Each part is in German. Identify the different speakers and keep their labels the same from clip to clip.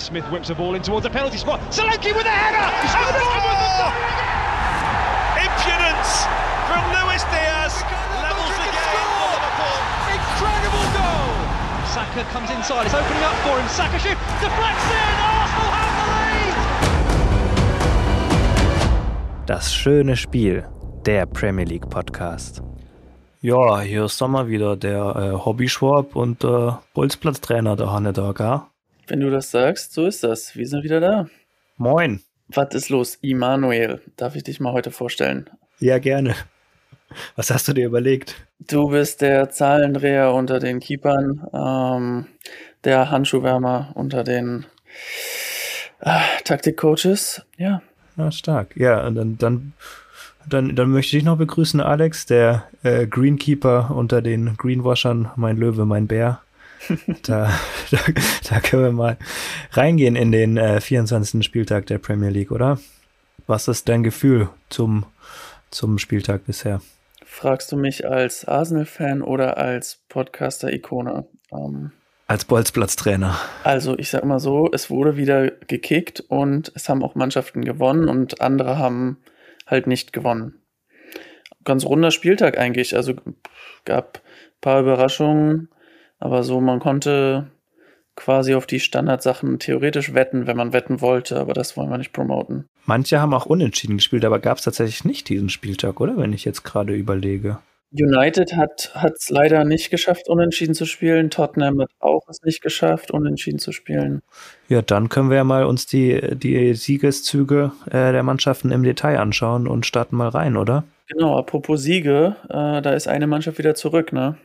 Speaker 1: Smith whips the ball in towards the penalty spot. Solanke with a header! Oh,
Speaker 2: Impudence from Luis Diaz levels the game for Liverpool.
Speaker 1: Incredible goal! Saka comes inside, it's opening up for him. Saka shoot, deflects in! Arsenal have the lead!
Speaker 3: Das schöne Spiel, der Premier League Podcast. Ja, hier ist Sommer wieder, der äh, Hobby-Schwab und äh, Bolzplatztrainer, der Hanne da, gell?
Speaker 4: Wenn du das sagst, so ist das. Wir sind wieder da.
Speaker 3: Moin.
Speaker 4: Was ist los? Immanuel, darf ich dich mal heute vorstellen?
Speaker 3: Ja, gerne. Was hast du dir überlegt?
Speaker 4: Du bist der Zahlendreher unter den Keepern, ähm, der Handschuhwärmer unter den äh, Taktikcoaches. Ja.
Speaker 3: Ja, stark. Ja, und dann, dann, dann, dann möchte ich noch begrüßen, Alex, der äh, Greenkeeper unter den Greenwashern, mein Löwe, mein Bär. da, da, da können wir mal reingehen in den äh, 24. Spieltag der Premier League, oder? Was ist dein Gefühl zum, zum Spieltag bisher?
Speaker 4: Fragst du mich als Arsenal-Fan oder als Podcaster-Ikone? Ähm,
Speaker 3: als Bolzplatztrainer.
Speaker 4: Also ich sag mal so, es wurde wieder gekickt und es haben auch Mannschaften gewonnen und andere haben halt nicht gewonnen. Ganz runder Spieltag eigentlich. Also gab ein paar Überraschungen, aber so man konnte quasi auf die Standardsachen theoretisch wetten, wenn man wetten wollte, aber das wollen wir nicht promoten.
Speaker 3: Manche haben auch unentschieden gespielt, aber gab es tatsächlich nicht diesen Spieltag, oder? Wenn ich jetzt gerade überlege.
Speaker 4: United hat es leider nicht geschafft, unentschieden zu spielen. Tottenham hat auch es nicht geschafft, unentschieden zu spielen.
Speaker 3: Ja, dann können wir ja mal uns die, die Siegeszüge äh, der Mannschaften im Detail anschauen und starten mal rein, oder?
Speaker 4: Genau, apropos Siege, äh, da ist eine Mannschaft wieder zurück, ne?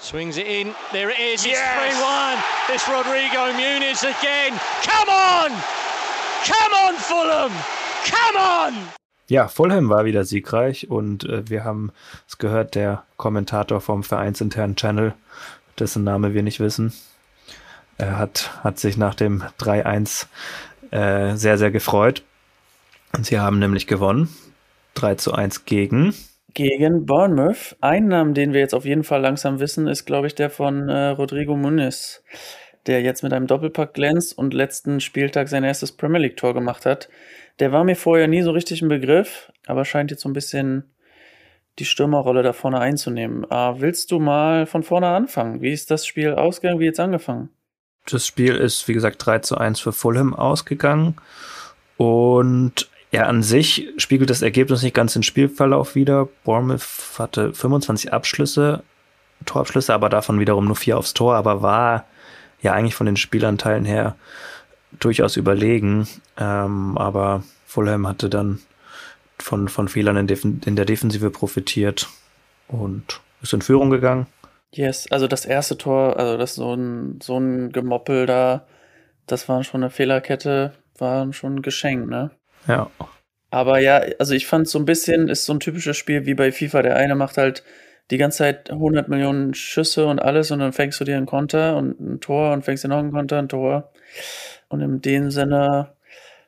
Speaker 1: Swings it in. There it is. It's 3 1. It's Rodrigo Muniz again. Come on! Come on, Fulham! Come on!
Speaker 3: Ja, Fulham war wieder siegreich und äh, wir haben es gehört, der Kommentator vom vereinsinternen Channel, dessen Name wir nicht wissen, er hat, hat sich nach dem 3-1 äh, sehr, sehr gefreut. Und sie haben nämlich gewonnen. 3 zu 1 gegen.
Speaker 4: Gegen Bournemouth. Ein Name, den wir jetzt auf jeden Fall langsam wissen, ist, glaube ich, der von äh, Rodrigo Muniz, der jetzt mit einem Doppelpack glänzt und letzten Spieltag sein erstes Premier League-Tor gemacht hat. Der war mir vorher nie so richtig ein Begriff, aber scheint jetzt so ein bisschen die Stürmerrolle da vorne einzunehmen. Äh, willst du mal von vorne anfangen? Wie ist das Spiel ausgegangen? Wie jetzt angefangen?
Speaker 3: Das Spiel ist, wie gesagt, 3 zu 1 für Fulham ausgegangen. Und ja, an sich spiegelt das Ergebnis nicht ganz den Spielverlauf wieder. Bournemouth hatte 25 Abschlüsse, Torabschlüsse, aber davon wiederum nur vier aufs Tor, aber war ja eigentlich von den Spielanteilen her durchaus überlegen. Ähm, aber Fulham hatte dann von, von Fehlern in, in der Defensive profitiert und ist in Führung gegangen.
Speaker 4: Yes, also das erste Tor, also das so ein, so ein Gemoppel da, das war schon eine Fehlerkette, war schon ein Geschenk, ne?
Speaker 3: Ja.
Speaker 4: Aber ja, also ich fand so ein bisschen, ist so ein typisches Spiel wie bei FIFA. Der eine macht halt die ganze Zeit 100 Millionen Schüsse und alles und dann fängst du dir einen Konter und ein Tor und fängst dir noch einen Konter, ein Tor. Und in dem Sinne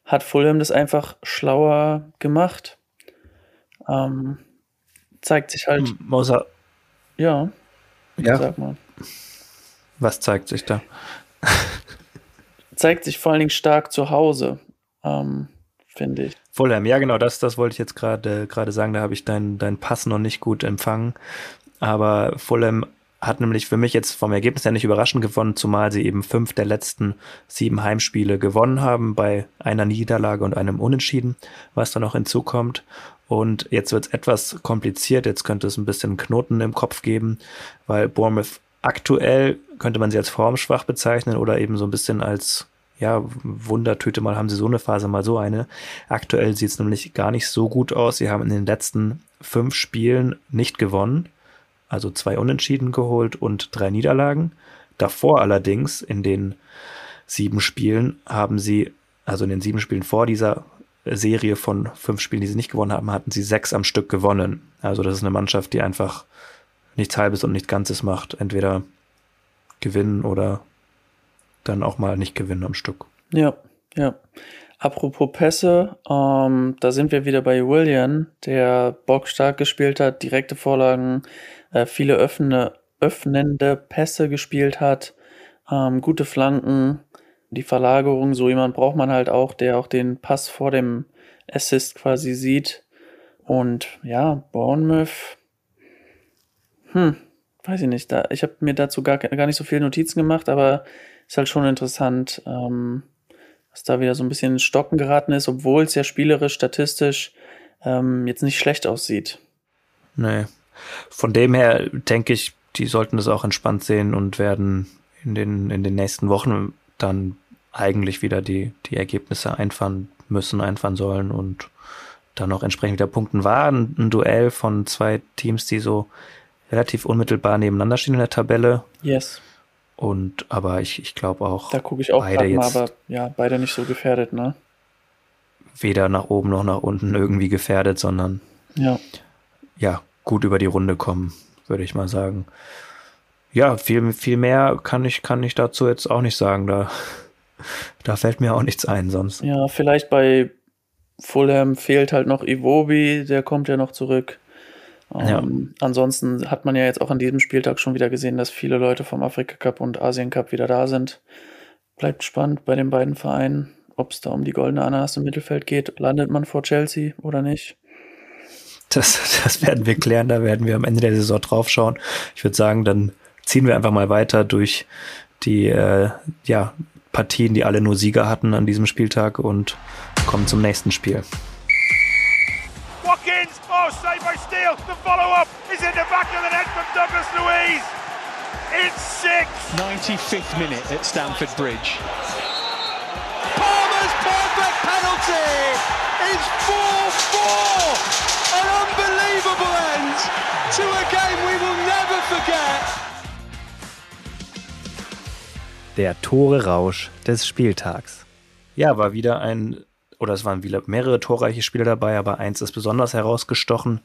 Speaker 4: hat Fulham das einfach schlauer gemacht. Ähm, zeigt sich halt.
Speaker 3: Außer,
Speaker 4: ja.
Speaker 3: Ja.
Speaker 4: Sag mal.
Speaker 3: Was zeigt sich da?
Speaker 4: zeigt sich vor allen Dingen stark zu Hause. Ähm, finde ich.
Speaker 3: Fulham, ja genau, das, das wollte ich jetzt gerade gerade sagen, da habe ich deinen dein Pass noch nicht gut empfangen. Aber Fulham hat nämlich für mich jetzt vom Ergebnis her nicht überraschend gewonnen, zumal sie eben fünf der letzten sieben Heimspiele gewonnen haben, bei einer Niederlage und einem Unentschieden, was da noch hinzukommt. Und jetzt wird es etwas kompliziert, jetzt könnte es ein bisschen Knoten im Kopf geben, weil Bournemouth aktuell könnte man sie als formschwach bezeichnen oder eben so ein bisschen als ja, Wundertüte, mal haben sie so eine Phase, mal so eine. Aktuell sieht es nämlich gar nicht so gut aus. Sie haben in den letzten fünf Spielen nicht gewonnen, also zwei Unentschieden geholt und drei Niederlagen. Davor allerdings, in den sieben Spielen, haben sie, also in den sieben Spielen vor dieser Serie von fünf Spielen, die sie nicht gewonnen haben, hatten sie sechs am Stück gewonnen. Also das ist eine Mannschaft, die einfach nichts Halbes und nichts Ganzes macht. Entweder gewinnen oder dann auch mal nicht gewinnen am Stück.
Speaker 4: Ja, ja. Apropos Pässe, ähm, da sind wir wieder bei William, der bockstark gespielt hat, direkte Vorlagen, äh, viele öffnende, öffnende Pässe gespielt hat, ähm, gute Flanken, die Verlagerung, so jemand braucht man halt auch, der auch den Pass vor dem Assist quasi sieht. Und ja, Bournemouth, hm, weiß ich nicht. Da, ich habe mir dazu gar, gar nicht so viele Notizen gemacht, aber ist halt schon interessant, ähm, dass da wieder so ein bisschen ins Stocken geraten ist, obwohl es ja spielerisch, statistisch ähm, jetzt nicht schlecht aussieht.
Speaker 3: Nee. Von dem her denke ich, die sollten das auch entspannt sehen und werden in den, in den nächsten Wochen dann eigentlich wieder die, die Ergebnisse einfahren müssen, einfahren sollen und dann auch entsprechend wieder punkten war. Ein, ein Duell von zwei Teams, die so relativ unmittelbar nebeneinander stehen in der Tabelle.
Speaker 4: Yes.
Speaker 3: Und aber ich, ich glaube auch.
Speaker 4: Da gucke ich auch beide mal, aber ja, beide nicht so gefährdet, ne?
Speaker 3: Weder nach oben noch nach unten irgendwie gefährdet, sondern
Speaker 4: ja,
Speaker 3: ja gut über die Runde kommen, würde ich mal sagen. Ja, viel, viel mehr kann ich, kann ich dazu jetzt auch nicht sagen. Da, da fällt mir auch nichts ein sonst.
Speaker 4: Ja, vielleicht bei Fulham fehlt halt noch Iwobi, der kommt ja noch zurück. Ja. Ähm, ansonsten hat man ja jetzt auch an diesem Spieltag schon wieder gesehen, dass viele Leute vom Afrika Cup und Asien Cup wieder da sind. Bleibt spannend bei den beiden Vereinen, ob es da um die goldene Ananas im Mittelfeld geht. Landet man vor Chelsea oder nicht?
Speaker 3: Das, das werden wir klären, da werden wir am Ende der Saison draufschauen. Ich würde sagen, dann ziehen wir einfach mal weiter durch die äh, ja, Partien, die alle nur Sieger hatten an diesem Spieltag und kommen zum nächsten Spiel. Oh, saved by Steele. The follow-up is in the back of the net from Douglas Louise. It's six. 95th minute at Stamford Bridge. Palmer's perfect penalty is 4-4. An unbelievable end to a game we will never forget. Der Tore-Rausch des Spieltags. Ja, war wieder ein oder es waren wieder mehrere torreiche Spiele dabei, aber eins ist besonders herausgestochen.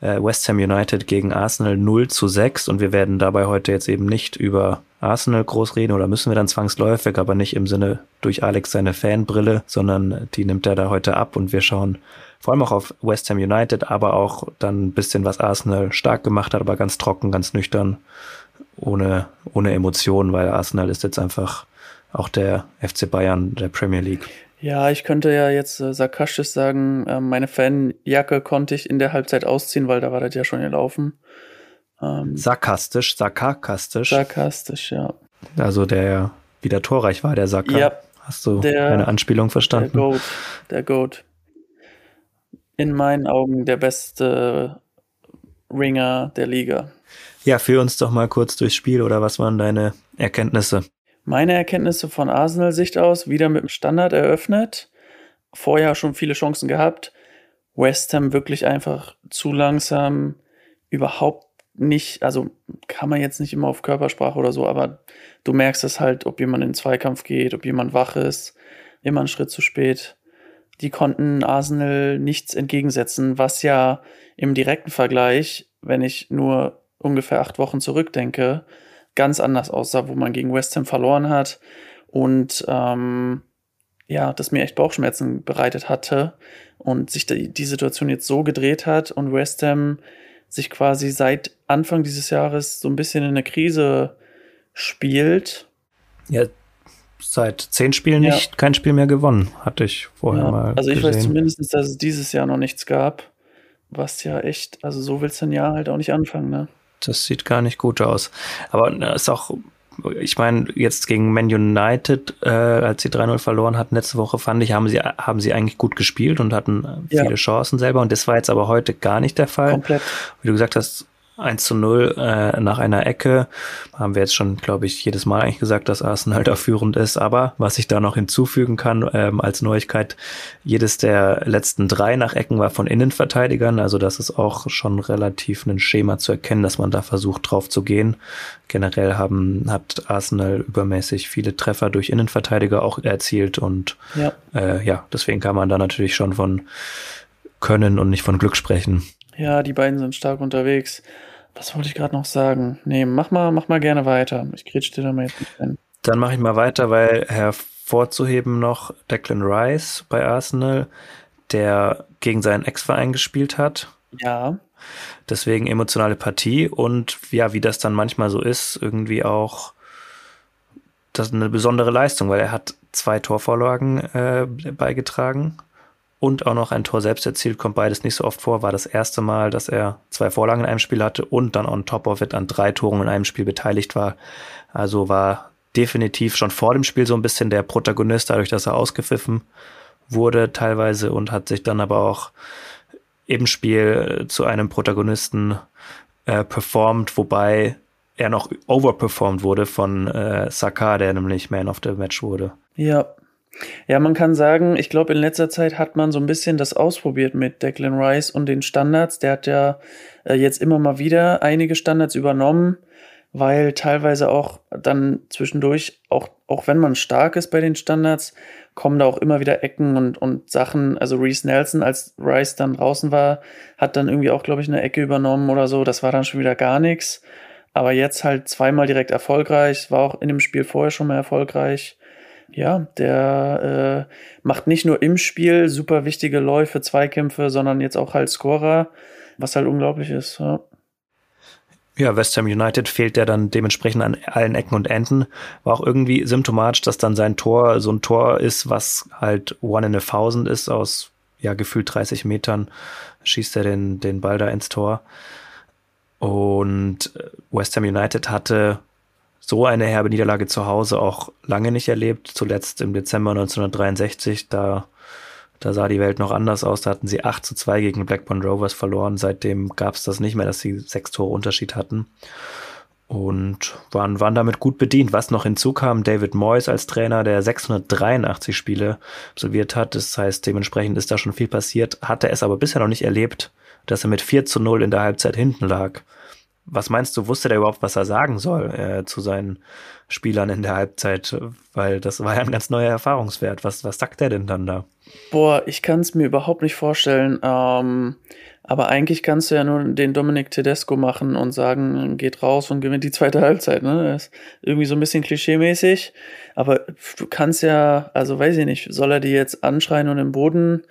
Speaker 3: Äh, West Ham United gegen Arsenal 0 zu 6 und wir werden dabei heute jetzt eben nicht über Arsenal groß reden oder müssen wir dann zwangsläufig, aber nicht im Sinne durch Alex seine Fanbrille, sondern die nimmt er da heute ab und wir schauen vor allem auch auf West Ham United, aber auch dann ein bisschen, was Arsenal stark gemacht hat, aber ganz trocken, ganz nüchtern, ohne, ohne Emotionen, weil Arsenal ist jetzt einfach auch der FC Bayern der Premier League.
Speaker 4: Ja, ich könnte ja jetzt äh, sarkastisch sagen, äh, meine Fanjacke konnte ich in der Halbzeit ausziehen, weil da war das ja schon gelaufen.
Speaker 3: Ähm, sarkastisch, sarkastisch.
Speaker 4: Sarkastisch, ja.
Speaker 3: Also der wieder torreich war, der Sacker. Ja, Hast du der, eine Anspielung verstanden?
Speaker 4: Der Goat, der Goat. In meinen Augen der beste Ringer der Liga.
Speaker 3: Ja, führ uns doch mal kurz durchs Spiel oder was waren deine Erkenntnisse?
Speaker 4: Meine Erkenntnisse von Arsenal-Sicht aus wieder mit dem Standard eröffnet. Vorher schon viele Chancen gehabt. West Ham wirklich einfach zu langsam, überhaupt nicht, also kann man jetzt nicht immer auf Körpersprache oder so, aber du merkst es halt, ob jemand in den Zweikampf geht, ob jemand wach ist, immer einen Schritt zu spät. Die konnten Arsenal nichts entgegensetzen, was ja im direkten Vergleich, wenn ich nur ungefähr acht Wochen zurückdenke, ganz anders aussah, wo man gegen West Ham verloren hat und ähm, ja, das mir echt Bauchschmerzen bereitet hatte und sich die, die Situation jetzt so gedreht hat und West Ham sich quasi seit Anfang dieses Jahres so ein bisschen in eine Krise spielt.
Speaker 3: Ja, seit zehn Spielen ja. nicht kein Spiel mehr gewonnen, hatte ich vorher ja, mal.
Speaker 4: Also ich gesehen. weiß zumindest, dass es dieses Jahr noch nichts gab, was ja echt, also so willst du ein Jahr halt auch nicht anfangen, ne?
Speaker 3: Das sieht gar nicht gut aus. Aber ist auch, ich meine, jetzt gegen Man United, äh, als sie 3-0 verloren hatten letzte Woche, fand ich, haben sie, haben sie eigentlich gut gespielt und hatten viele ja. Chancen selber. Und das war jetzt aber heute gar nicht der Fall.
Speaker 4: Komplett.
Speaker 3: Wie du gesagt hast, 1 zu 0 äh, nach einer Ecke. Haben wir jetzt schon, glaube ich, jedes Mal eigentlich gesagt, dass Arsenal da führend ist. Aber was ich da noch hinzufügen kann ähm, als Neuigkeit, jedes der letzten drei nach Ecken war von Innenverteidigern. Also das ist auch schon relativ ein Schema zu erkennen, dass man da versucht drauf zu gehen. Generell haben, hat Arsenal übermäßig viele Treffer durch Innenverteidiger auch erzielt. Und ja, äh, ja deswegen kann man da natürlich schon von Können und nicht von Glück sprechen.
Speaker 4: Ja, die beiden sind stark unterwegs. Was wollte ich gerade noch sagen? Nee, mach mal, mach mal gerne weiter. Ich kretsche dir da mal jetzt nicht
Speaker 3: hin. Dann mache ich mal weiter, weil hervorzuheben noch Declan Rice bei Arsenal, der gegen seinen Ex-Verein gespielt hat.
Speaker 4: Ja.
Speaker 3: Deswegen emotionale Partie und ja, wie das dann manchmal so ist, irgendwie auch das ist eine besondere Leistung, weil er hat zwei Torvorlagen äh, beigetragen und auch noch ein Tor selbst erzielt, kommt beides nicht so oft vor. War das erste Mal, dass er zwei Vorlagen in einem Spiel hatte und dann on top of it an drei Toren in einem Spiel beteiligt war. Also war definitiv schon vor dem Spiel so ein bisschen der Protagonist, dadurch, dass er ausgepfiffen wurde teilweise und hat sich dann aber auch im Spiel zu einem Protagonisten äh, performt, wobei er noch overperformed wurde von äh, Saka, der nämlich Man of the Match wurde.
Speaker 4: Ja, ja, man kann sagen, ich glaube, in letzter Zeit hat man so ein bisschen das ausprobiert mit Declan Rice und den Standards. Der hat ja äh, jetzt immer mal wieder einige Standards übernommen, weil teilweise auch dann zwischendurch, auch, auch wenn man stark ist bei den Standards, kommen da auch immer wieder Ecken und, und Sachen. Also Reese Nelson, als Rice dann draußen war, hat dann irgendwie auch, glaube ich, eine Ecke übernommen oder so. Das war dann schon wieder gar nichts. Aber jetzt halt zweimal direkt erfolgreich, war auch in dem Spiel vorher schon mal erfolgreich ja, der äh, macht nicht nur im Spiel super wichtige Läufe, Zweikämpfe, sondern jetzt auch halt Scorer, was halt unglaublich ist. Ja.
Speaker 3: Ja, West Ham United fehlt ja dann dementsprechend an allen Ecken und Enden. War auch irgendwie symptomatisch, dass dann sein Tor so ein Tor ist, was halt one in a thousand ist, aus ja gefühlt 30 Metern schießt er den, den Ball da ins Tor. Und West Ham United hatte so eine herbe Niederlage zu Hause auch lange nicht erlebt. Zuletzt im Dezember 1963, da, da sah die Welt noch anders aus. Da hatten sie 8 zu 2 gegen Blackburn Rovers verloren. Seitdem gab es das nicht mehr, dass sie sechs Tore Unterschied hatten. Und waren, waren damit gut bedient. Was noch hinzukam, David Moyes als Trainer, der 683 Spiele absolviert hat. Das heißt, dementsprechend ist da schon viel passiert, hatte es aber bisher noch nicht erlebt, dass er mit 4 zu 0 in der Halbzeit hinten lag. Was meinst du, wusste der überhaupt, was er sagen soll äh, zu seinen Spielern in der Halbzeit? Weil das war ja ein ganz neuer Erfahrungswert. Was, was sagt der denn dann da?
Speaker 4: Boah, ich kann es mir überhaupt nicht vorstellen. Ähm, aber eigentlich kannst du ja nur den Dominik Tedesco machen und sagen, geht raus und gewinnt die zweite Halbzeit. Ne? Das ist irgendwie so ein bisschen klischeemäßig. Aber du kannst ja, also weiß ich nicht, soll er die jetzt anschreien und im Boden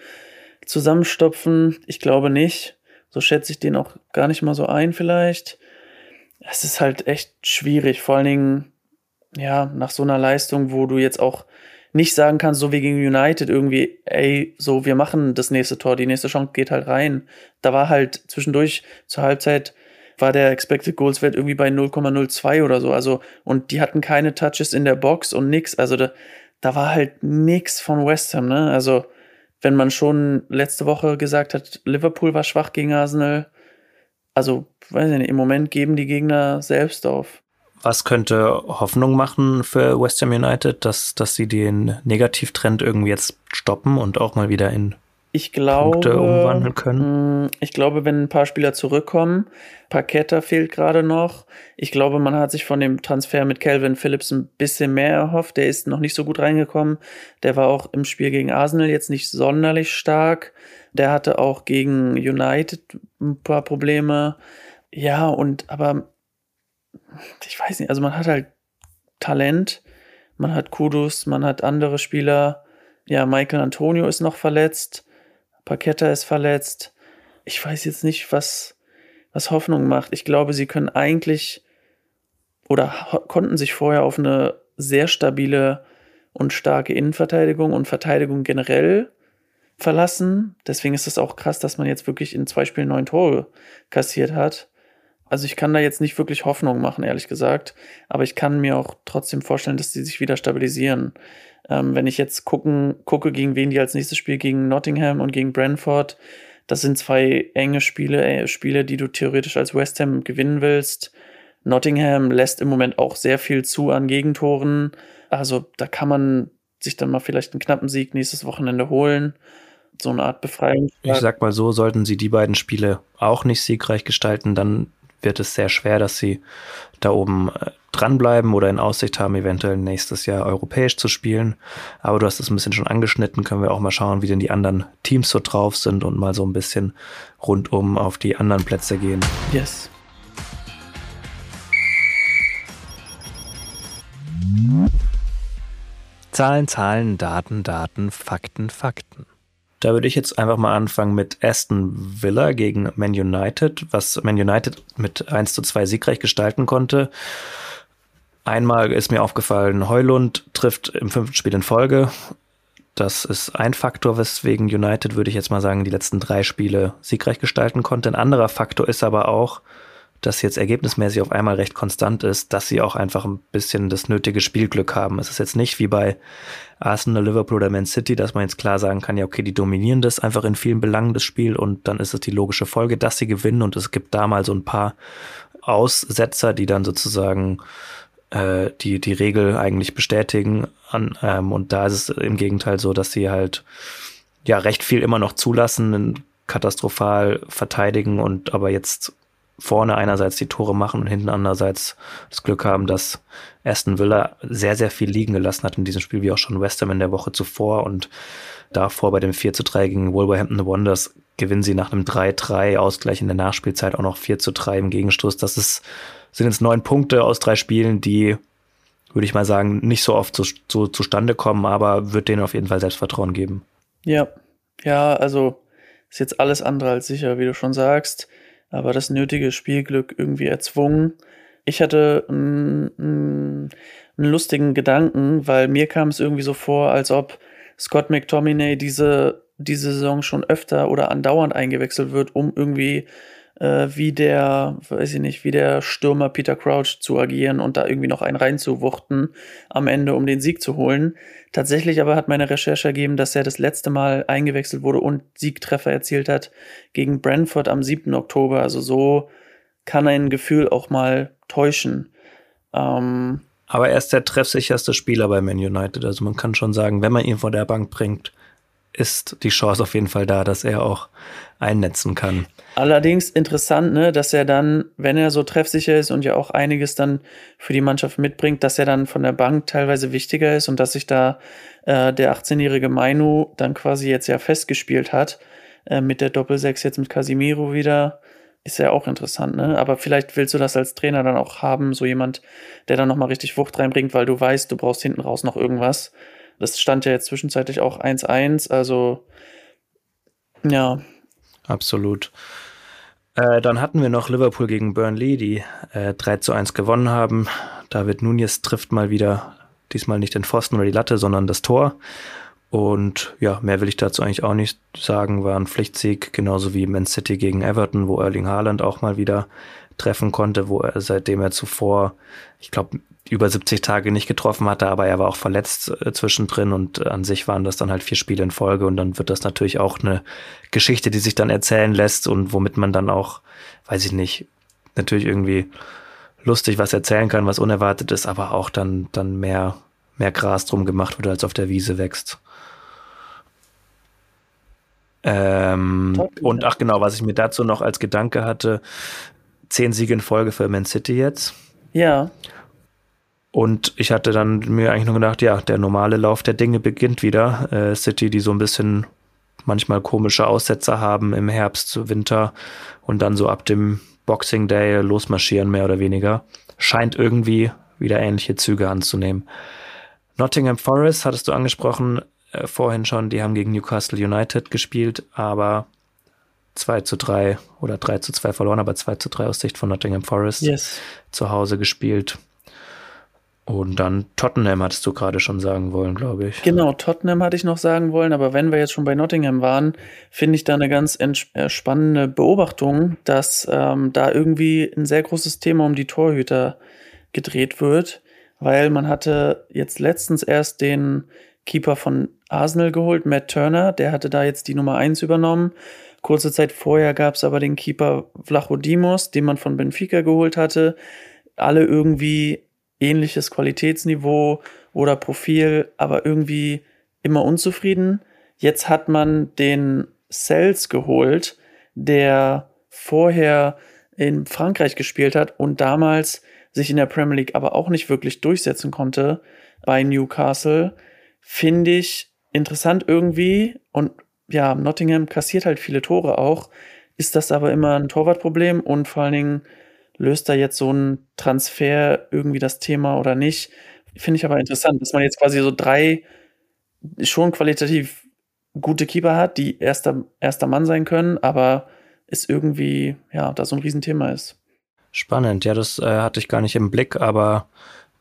Speaker 4: zusammenstopfen? Ich glaube nicht. So schätze ich den auch gar nicht mal so ein vielleicht es ist halt echt schwierig, vor allen Dingen, ja, nach so einer Leistung, wo du jetzt auch nicht sagen kannst, so wie gegen United irgendwie, ey, so, wir machen das nächste Tor, die nächste Chance geht halt rein. Da war halt zwischendurch zur Halbzeit war der Expected Goals Wert irgendwie bei 0,02 oder so. Also, und die hatten keine Touches in der Box und nix. Also, da, da war halt nix von West Ham, ne? Also, wenn man schon letzte Woche gesagt hat, Liverpool war schwach gegen Arsenal, also, weiß ich nicht, im Moment geben die Gegner selbst auf.
Speaker 3: Was könnte Hoffnung machen für West Ham United, dass, dass sie den Negativtrend irgendwie jetzt stoppen und auch mal wieder in
Speaker 4: ich glaube,
Speaker 3: Punkte umwandeln können?
Speaker 4: Mm, ich glaube, wenn ein paar Spieler zurückkommen, Parketta fehlt gerade noch. Ich glaube, man hat sich von dem Transfer mit Calvin Phillips ein bisschen mehr erhofft. Der ist noch nicht so gut reingekommen. Der war auch im Spiel gegen Arsenal jetzt nicht sonderlich stark. Der hatte auch gegen United ein paar Probleme. Ja, und aber ich weiß nicht, also man hat halt Talent, man hat Kudus, man hat andere Spieler. Ja, Michael Antonio ist noch verletzt. Paqueta ist verletzt. Ich weiß jetzt nicht, was, was Hoffnung macht. Ich glaube, sie können eigentlich oder konnten sich vorher auf eine sehr stabile und starke Innenverteidigung und Verteidigung generell verlassen. Deswegen ist es auch krass, dass man jetzt wirklich in zwei Spielen neun Tore kassiert hat. Also ich kann da jetzt nicht wirklich Hoffnung machen, ehrlich gesagt. Aber ich kann mir auch trotzdem vorstellen, dass die sich wieder stabilisieren. Ähm, wenn ich jetzt gucken, gucke, gegen wen die als nächstes Spiel, gegen Nottingham und gegen Brentford, das sind zwei enge Spiele, äh, Spiele, die du theoretisch als West Ham gewinnen willst. Nottingham lässt im Moment auch sehr viel zu an Gegentoren. Also da kann man sich dann mal vielleicht einen knappen Sieg nächstes Wochenende holen. So eine Art Befreiung.
Speaker 3: Ich sag mal so, sollten sie die beiden Spiele auch nicht siegreich gestalten, dann wird es sehr schwer, dass sie da oben äh, dranbleiben oder in Aussicht haben, eventuell nächstes Jahr europäisch zu spielen. Aber du hast es ein bisschen schon angeschnitten, können wir auch mal schauen, wie denn die anderen Teams so drauf sind und mal so ein bisschen rundum auf die anderen Plätze gehen.
Speaker 4: Yes.
Speaker 3: Zahlen, Zahlen, Daten, Daten, Fakten, Fakten. Da würde ich jetzt einfach mal anfangen mit Aston Villa gegen Man United, was Man United mit 1 zu 2 siegreich gestalten konnte. Einmal ist mir aufgefallen, Heulund trifft im fünften Spiel in Folge. Das ist ein Faktor, weswegen United, würde ich jetzt mal sagen, die letzten drei Spiele siegreich gestalten konnte. Ein anderer Faktor ist aber auch, dass jetzt ergebnismäßig auf einmal recht konstant ist, dass sie auch einfach ein bisschen das nötige Spielglück haben. Es ist jetzt nicht wie bei Arsenal, Liverpool oder Man City, dass man jetzt klar sagen kann, ja, okay, die dominieren das einfach in vielen Belangen das Spiel und dann ist es die logische Folge, dass sie gewinnen und es gibt da mal so ein paar Aussetzer, die dann sozusagen äh, die, die Regel eigentlich bestätigen. An, ähm, und da ist es im Gegenteil so, dass sie halt ja recht viel immer noch zulassen, katastrophal verteidigen und aber jetzt vorne einerseits die Tore machen und hinten andererseits das Glück haben, dass Aston Villa sehr, sehr viel liegen gelassen hat in diesem Spiel, wie auch schon West Ham in der Woche zuvor und davor bei dem 4 zu 3 gegen Wolverhampton Wonders gewinnen sie nach einem 3-3 Ausgleich in der Nachspielzeit auch noch 4 zu 3 im Gegenstoß. Das ist, sind jetzt neun Punkte aus drei Spielen, die, würde ich mal sagen, nicht so oft so, so zustande kommen, aber wird denen auf jeden Fall Selbstvertrauen geben.
Speaker 4: Ja, ja, also ist jetzt alles andere als sicher, wie du schon sagst aber das nötige Spielglück irgendwie erzwungen. Ich hatte einen, einen, einen lustigen Gedanken, weil mir kam es irgendwie so vor, als ob Scott McTominay diese, diese Saison schon öfter oder andauernd eingewechselt wird, um irgendwie äh, wie der, weiß ich nicht, wie der Stürmer Peter Crouch zu agieren und da irgendwie noch einen reinzuwuchten am Ende, um den Sieg zu holen. Tatsächlich aber hat meine Recherche ergeben, dass er das letzte Mal eingewechselt wurde und Siegtreffer erzielt hat gegen Brentford am 7. Oktober. Also so kann ein Gefühl auch mal täuschen. Ähm,
Speaker 3: aber er ist der treffsicherste Spieler bei Man United. Also man kann schon sagen, wenn man ihn vor der Bank bringt, ist die Chance auf jeden Fall da, dass er auch einnetzen kann.
Speaker 4: Allerdings interessant, ne, dass er dann, wenn er so treffsicher ist und ja auch einiges dann für die Mannschaft mitbringt, dass er dann von der Bank teilweise wichtiger ist und dass sich da äh, der 18-jährige Mainu dann quasi jetzt ja festgespielt hat äh, mit der Doppelsechs jetzt mit Casimiro wieder. Ist ja auch interessant, ne? Aber vielleicht willst du das als Trainer dann auch haben, so jemand, der dann nochmal richtig Wucht reinbringt, weil du weißt, du brauchst hinten raus noch irgendwas. Das stand ja jetzt zwischenzeitlich auch 1-1, also ja.
Speaker 3: Absolut. Äh, dann hatten wir noch Liverpool gegen Burnley, die äh, 3 zu 1 gewonnen haben. David Nunez trifft mal wieder, diesmal nicht den Pfosten oder die Latte, sondern das Tor. Und ja, mehr will ich dazu eigentlich auch nicht sagen. War ein Pflichtsieg, genauso wie Man City gegen Everton, wo Erling Haaland auch mal wieder treffen konnte, wo er seitdem er zuvor, ich glaube, über 70 Tage nicht getroffen hatte, aber er war auch verletzt äh, zwischendrin und an sich waren das dann halt vier Spiele in Folge und dann wird das natürlich auch eine Geschichte, die sich dann erzählen lässt und womit man dann auch, weiß ich nicht, natürlich irgendwie lustig was erzählen kann, was unerwartet ist, aber auch dann, dann mehr, mehr Gras drum gemacht wird, als auf der Wiese wächst. Ähm, und ach genau, was ich mir dazu noch als Gedanke hatte, zehn Siege in Folge für Man City jetzt.
Speaker 4: Ja.
Speaker 3: Und ich hatte dann mir eigentlich nur gedacht, ja, der normale Lauf der Dinge beginnt wieder. Äh, City, die so ein bisschen manchmal komische Aussetzer haben im Herbst, Winter und dann so ab dem Boxing Day losmarschieren, mehr oder weniger, scheint irgendwie wieder ähnliche Züge anzunehmen. Nottingham Forest hattest du angesprochen äh, vorhin schon, die haben gegen Newcastle United gespielt, aber 2 zu 3 oder 3 zu 2 verloren, aber 2 zu 3 aus Sicht von Nottingham Forest
Speaker 4: yes.
Speaker 3: zu Hause gespielt. Und dann Tottenham hattest du gerade schon sagen wollen, glaube ich.
Speaker 4: Genau, Tottenham hatte ich noch sagen wollen, aber wenn wir jetzt schon bei Nottingham waren, finde ich da eine ganz äh, spannende Beobachtung, dass ähm, da irgendwie ein sehr großes Thema um die Torhüter gedreht wird, weil man hatte jetzt letztens erst den Keeper von Arsenal geholt, Matt Turner, der hatte da jetzt die Nummer 1 übernommen. Kurze Zeit vorher gab es aber den Keeper Vlachodimos, den man von Benfica geholt hatte. Alle irgendwie ähnliches Qualitätsniveau oder Profil, aber irgendwie immer unzufrieden. Jetzt hat man den Sales geholt, der vorher in Frankreich gespielt hat und damals sich in der Premier League aber auch nicht wirklich durchsetzen konnte bei Newcastle, finde ich interessant irgendwie und ja, Nottingham kassiert halt viele Tore auch. Ist das aber immer ein Torwartproblem und vor allen Dingen löst da jetzt so ein Transfer irgendwie das Thema oder nicht? Finde ich aber interessant, dass man jetzt quasi so drei schon qualitativ gute Keeper hat, die erster, erster Mann sein können, aber es irgendwie, ja, da so ein Riesenthema ist.
Speaker 3: Spannend, ja, das äh, hatte ich gar nicht im Blick, aber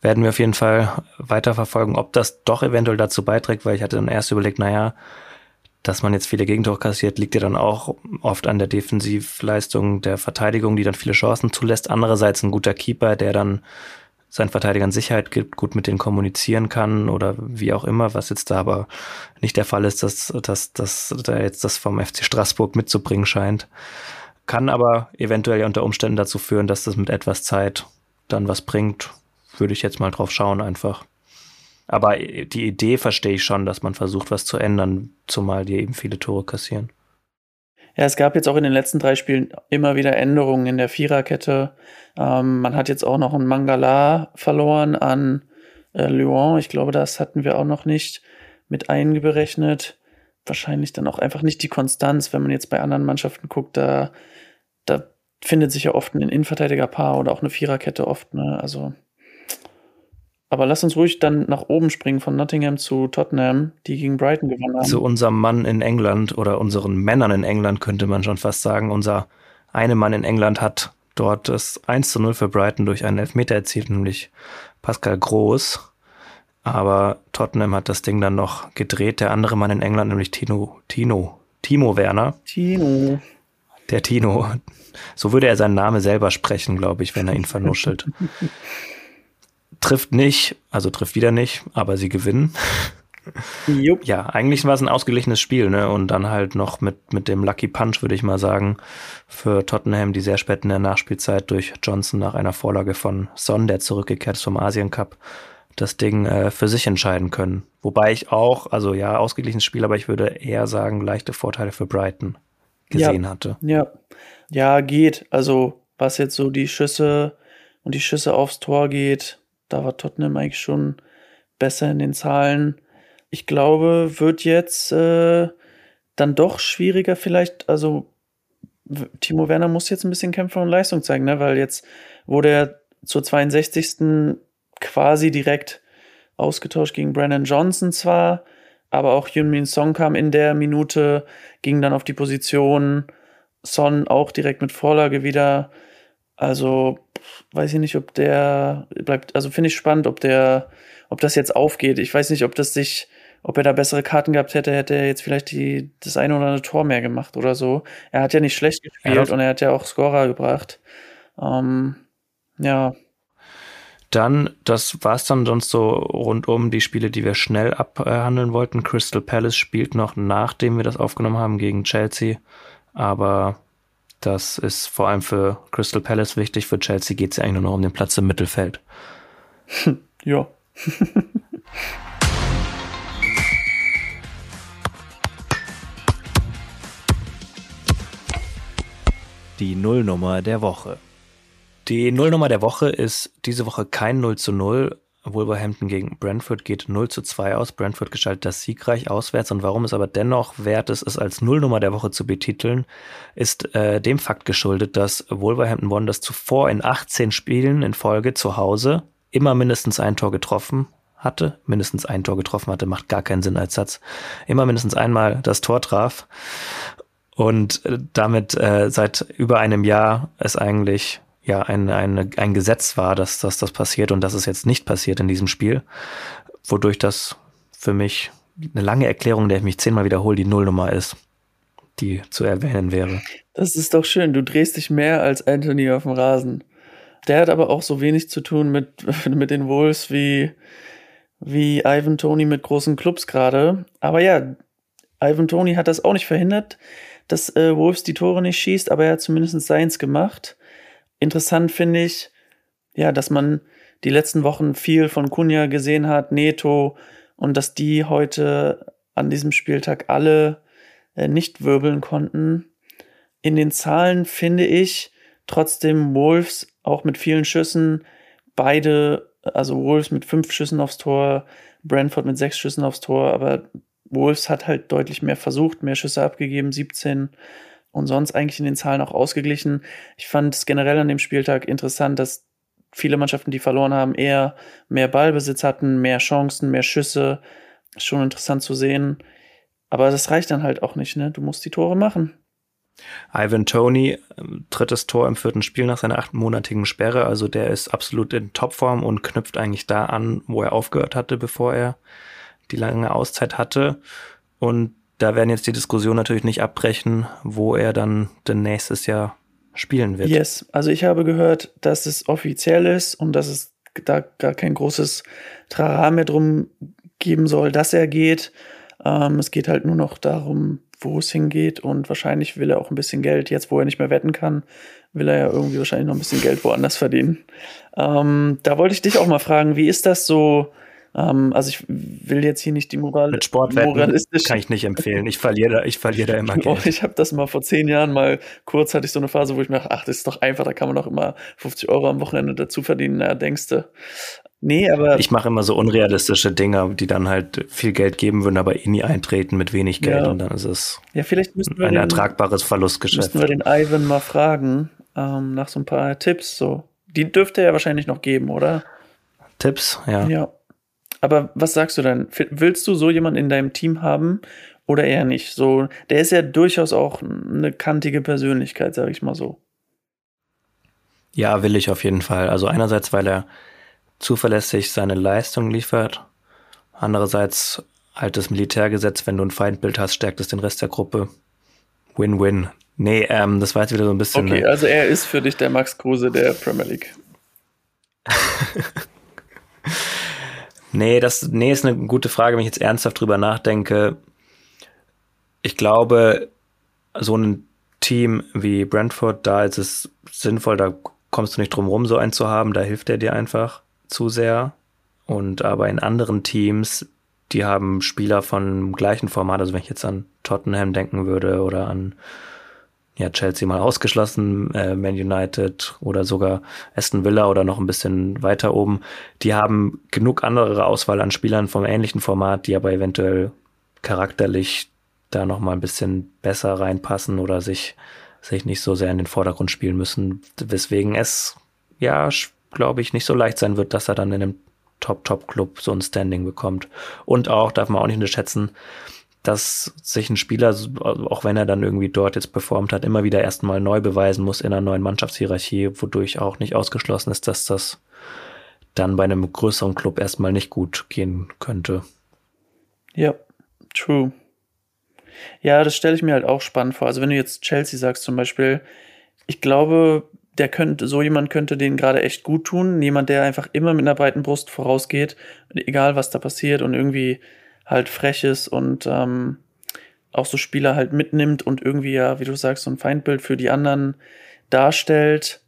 Speaker 3: werden wir auf jeden Fall weiterverfolgen, ob das doch eventuell dazu beiträgt, weil ich hatte dann erst überlegt, naja, dass man jetzt viele Gegentore kassiert, liegt ja dann auch oft an der Defensivleistung der Verteidigung, die dann viele Chancen zulässt. Andererseits ein guter Keeper, der dann seinen Verteidigern Sicherheit gibt, gut mit denen kommunizieren kann oder wie auch immer, was jetzt da aber nicht der Fall ist, dass, dass, dass da jetzt das vom FC Straßburg mitzubringen scheint. Kann aber eventuell unter Umständen dazu führen, dass das mit etwas Zeit dann was bringt. Würde ich jetzt mal drauf schauen einfach. Aber die Idee verstehe ich schon, dass man versucht, was zu ändern, zumal die eben viele Tore kassieren.
Speaker 4: Ja, es gab jetzt auch in den letzten drei Spielen immer wieder Änderungen in der Viererkette. Ähm, man hat jetzt auch noch einen Mangala verloren an äh, Lyon. Ich glaube, das hatten wir auch noch nicht mit einberechnet. Wahrscheinlich dann auch einfach nicht die Konstanz, wenn man jetzt bei anderen Mannschaften guckt, da, da findet sich ja oft ein Innenverteidigerpaar oder auch eine Viererkette oft. Ne? Also aber lass uns ruhig dann nach oben springen von Nottingham zu Tottenham, die gegen Brighton gewonnen haben.
Speaker 3: Zu unserem Mann in England oder unseren Männern in England könnte man schon fast sagen. Unser eine Mann in England hat dort das 1 zu 0 für Brighton durch einen Elfmeter erzielt, nämlich Pascal Groß. Aber Tottenham hat das Ding dann noch gedreht. Der andere Mann in England, nämlich Tino, Tino, Timo Werner.
Speaker 4: Tino.
Speaker 3: Der Tino. So würde er seinen Namen selber sprechen, glaube ich, wenn er ihn vernuschelt. trifft nicht, also trifft wieder nicht, aber sie gewinnen. Jupp. Ja, eigentlich war es ein ausgeglichenes Spiel, ne? Und dann halt noch mit, mit dem Lucky Punch, würde ich mal sagen, für Tottenham, die sehr spät in der Nachspielzeit durch Johnson nach einer Vorlage von Son, der zurückgekehrt ist vom Asien Cup, das Ding äh, für sich entscheiden können. Wobei ich auch, also ja, ausgeglichenes Spiel, aber ich würde eher sagen, leichte Vorteile für Brighton gesehen
Speaker 4: ja,
Speaker 3: hatte.
Speaker 4: Ja. Ja, geht. Also, was jetzt so die Schüsse und die Schüsse aufs Tor geht, da war Tottenham eigentlich schon besser in den Zahlen. Ich glaube, wird jetzt äh, dann doch schwieriger vielleicht. Also Timo Werner muss jetzt ein bisschen Kämpfer und Leistung zeigen, ne? weil jetzt wurde er zur 62. quasi direkt ausgetauscht gegen Brandon Johnson zwar, aber auch Yunmin Song kam in der Minute, ging dann auf die Position. Son auch direkt mit Vorlage wieder. Also weiß ich nicht, ob der bleibt, also finde ich spannend, ob der, ob das jetzt aufgeht. Ich weiß nicht, ob das sich, ob er da bessere Karten gehabt hätte, hätte er jetzt vielleicht die, das eine oder andere Tor mehr gemacht oder so. Er hat ja nicht schlecht gespielt ja, und er hat ja auch Scorer gebracht. Ähm, ja.
Speaker 3: Dann, das war's dann sonst so rundum die Spiele, die wir schnell abhandeln wollten. Crystal Palace spielt noch, nachdem wir das aufgenommen haben, gegen Chelsea. Aber das ist vor allem für Crystal Palace wichtig. Für Chelsea geht es ja eigentlich nur noch um den Platz im Mittelfeld.
Speaker 4: ja.
Speaker 3: Die Nullnummer der Woche. Die Nullnummer der Woche ist diese Woche kein 0 zu 0, Wolverhampton gegen Brentford geht 0 zu 2 aus. Brentford gestaltet das siegreich auswärts. Und warum es aber dennoch wert ist, es als Nullnummer der Woche zu betiteln, ist äh, dem Fakt geschuldet, dass Wolverhampton Wanderers zuvor in 18 Spielen in Folge zu Hause immer mindestens ein Tor getroffen hatte, mindestens ein Tor getroffen hatte, macht gar keinen Sinn als Satz, immer mindestens einmal das Tor traf und äh, damit äh, seit über einem Jahr es eigentlich ja ein, ein, ein Gesetz war, dass, dass das passiert und dass es jetzt nicht passiert in diesem Spiel, wodurch das für mich eine lange Erklärung, der ich mich zehnmal wiederhole, die Nullnummer ist, die zu erwähnen wäre.
Speaker 4: Das ist doch schön. Du drehst dich mehr als Anthony auf dem Rasen. Der hat aber auch so wenig zu tun mit, mit den Wolves wie, wie Ivan Tony mit großen Clubs gerade. Aber ja, Ivan Tony hat das auch nicht verhindert, dass äh, Wolves die Tore nicht schießt, aber er hat zumindest seins gemacht. Interessant finde ich, ja, dass man die letzten Wochen viel von Kunja gesehen hat, Neto, und dass die heute an diesem Spieltag alle äh, nicht wirbeln konnten. In den Zahlen finde ich trotzdem Wolves auch mit vielen Schüssen, beide, also Wolves mit fünf Schüssen aufs Tor, Brentford mit sechs Schüssen aufs Tor, aber Wolves hat halt deutlich mehr versucht, mehr Schüsse abgegeben, 17 und sonst eigentlich in den Zahlen auch ausgeglichen. Ich fand es generell an dem Spieltag interessant, dass viele Mannschaften, die verloren haben, eher mehr Ballbesitz hatten, mehr Chancen, mehr Schüsse. Schon interessant zu sehen. Aber das reicht dann halt auch nicht, ne? Du musst die Tore machen.
Speaker 3: Ivan Tony, ähm, drittes Tor im vierten Spiel nach seiner achtmonatigen Sperre. Also der ist absolut in Topform und knüpft eigentlich da an, wo er aufgehört hatte, bevor er die lange Auszeit hatte. Und da werden jetzt die Diskussionen natürlich nicht abbrechen, wo er dann denn nächstes Jahr spielen wird.
Speaker 4: Yes, also ich habe gehört, dass es offiziell ist und dass es da gar kein großes Trara mehr drum geben soll, dass er geht. Ähm, es geht halt nur noch darum, wo es hingeht und wahrscheinlich will er auch ein bisschen Geld, jetzt wo er nicht mehr wetten kann, will er ja irgendwie wahrscheinlich noch ein bisschen Geld woanders verdienen. Ähm, da wollte ich dich auch mal fragen, wie ist das so? Ähm, also ich will jetzt hier nicht die Moral
Speaker 3: Mit Sportwetten kann ich nicht empfehlen. Ich verliere da, ich verliere da immer
Speaker 4: oh,
Speaker 3: Geld.
Speaker 4: ich habe das mal vor zehn Jahren mal kurz hatte ich so eine Phase, wo ich mir dachte, ach, das ist doch einfach, da kann man doch immer 50 Euro am Wochenende dazu verdienen. Na, denkst du? Nee, aber.
Speaker 3: Ich mache immer so unrealistische Dinge, die dann halt viel Geld geben würden, aber eh nie eintreten mit wenig Geld
Speaker 4: Ja.
Speaker 3: und dann ist es
Speaker 4: Ja, vielleicht müssten wir
Speaker 3: ein
Speaker 4: den,
Speaker 3: ertragbares Verlustgeschäft.
Speaker 4: müssten wir den Ivan mal fragen ähm, nach so ein paar Tipps. So, die dürfte er wahrscheinlich noch geben, oder?
Speaker 3: Tipps, ja.
Speaker 4: Ja. Aber was sagst du dann? Willst du so jemanden in deinem Team haben oder eher nicht? So, der ist ja durchaus auch eine kantige Persönlichkeit, sage ich mal so.
Speaker 3: Ja, will ich auf jeden Fall. Also einerseits, weil er zuverlässig seine Leistung liefert. Andererseits altes Militärgesetz, wenn du ein Feindbild hast, stärkt es den Rest der Gruppe. Win-win. Nee, ähm, das war jetzt wieder so ein bisschen.
Speaker 4: Okay, also er ist für dich der Max Kruse der Premier League.
Speaker 3: Nee, das, nee, ist eine gute Frage, wenn ich jetzt ernsthaft drüber nachdenke. Ich glaube, so ein Team wie Brentford, da ist es sinnvoll, da kommst du nicht drum rum, so einen zu haben, da hilft er dir einfach zu sehr. Und aber in anderen Teams, die haben Spieler von gleichen Format, also wenn ich jetzt an Tottenham denken würde oder an ja, Chelsea mal ausgeschlossen, äh, Man United oder sogar Aston Villa oder noch ein bisschen weiter oben, die haben genug andere Auswahl an Spielern vom ähnlichen Format, die aber eventuell charakterlich da noch mal ein bisschen besser reinpassen oder sich sich nicht so sehr in den Vordergrund spielen müssen, weswegen es ja, glaube ich, nicht so leicht sein wird, dass er dann in einem Top-Top-Club so ein Standing bekommt. Und auch, darf man auch nicht unterschätzen, dass sich ein Spieler, auch wenn er dann irgendwie dort jetzt performt hat, immer wieder erstmal neu beweisen muss in einer neuen Mannschaftshierarchie, wodurch auch nicht ausgeschlossen ist, dass das dann bei einem größeren Club erstmal nicht gut gehen könnte.
Speaker 4: Ja, true. Ja, das stelle ich mir halt auch spannend vor. Also wenn du jetzt Chelsea sagst zum Beispiel, ich glaube, der könnte, so jemand könnte den gerade echt gut tun. Jemand, der einfach immer mit einer breiten Brust vorausgeht, egal was da passiert und irgendwie halt frech ist und ähm, auch so Spieler halt mitnimmt und irgendwie ja, wie du sagst, so ein Feindbild für die anderen darstellt.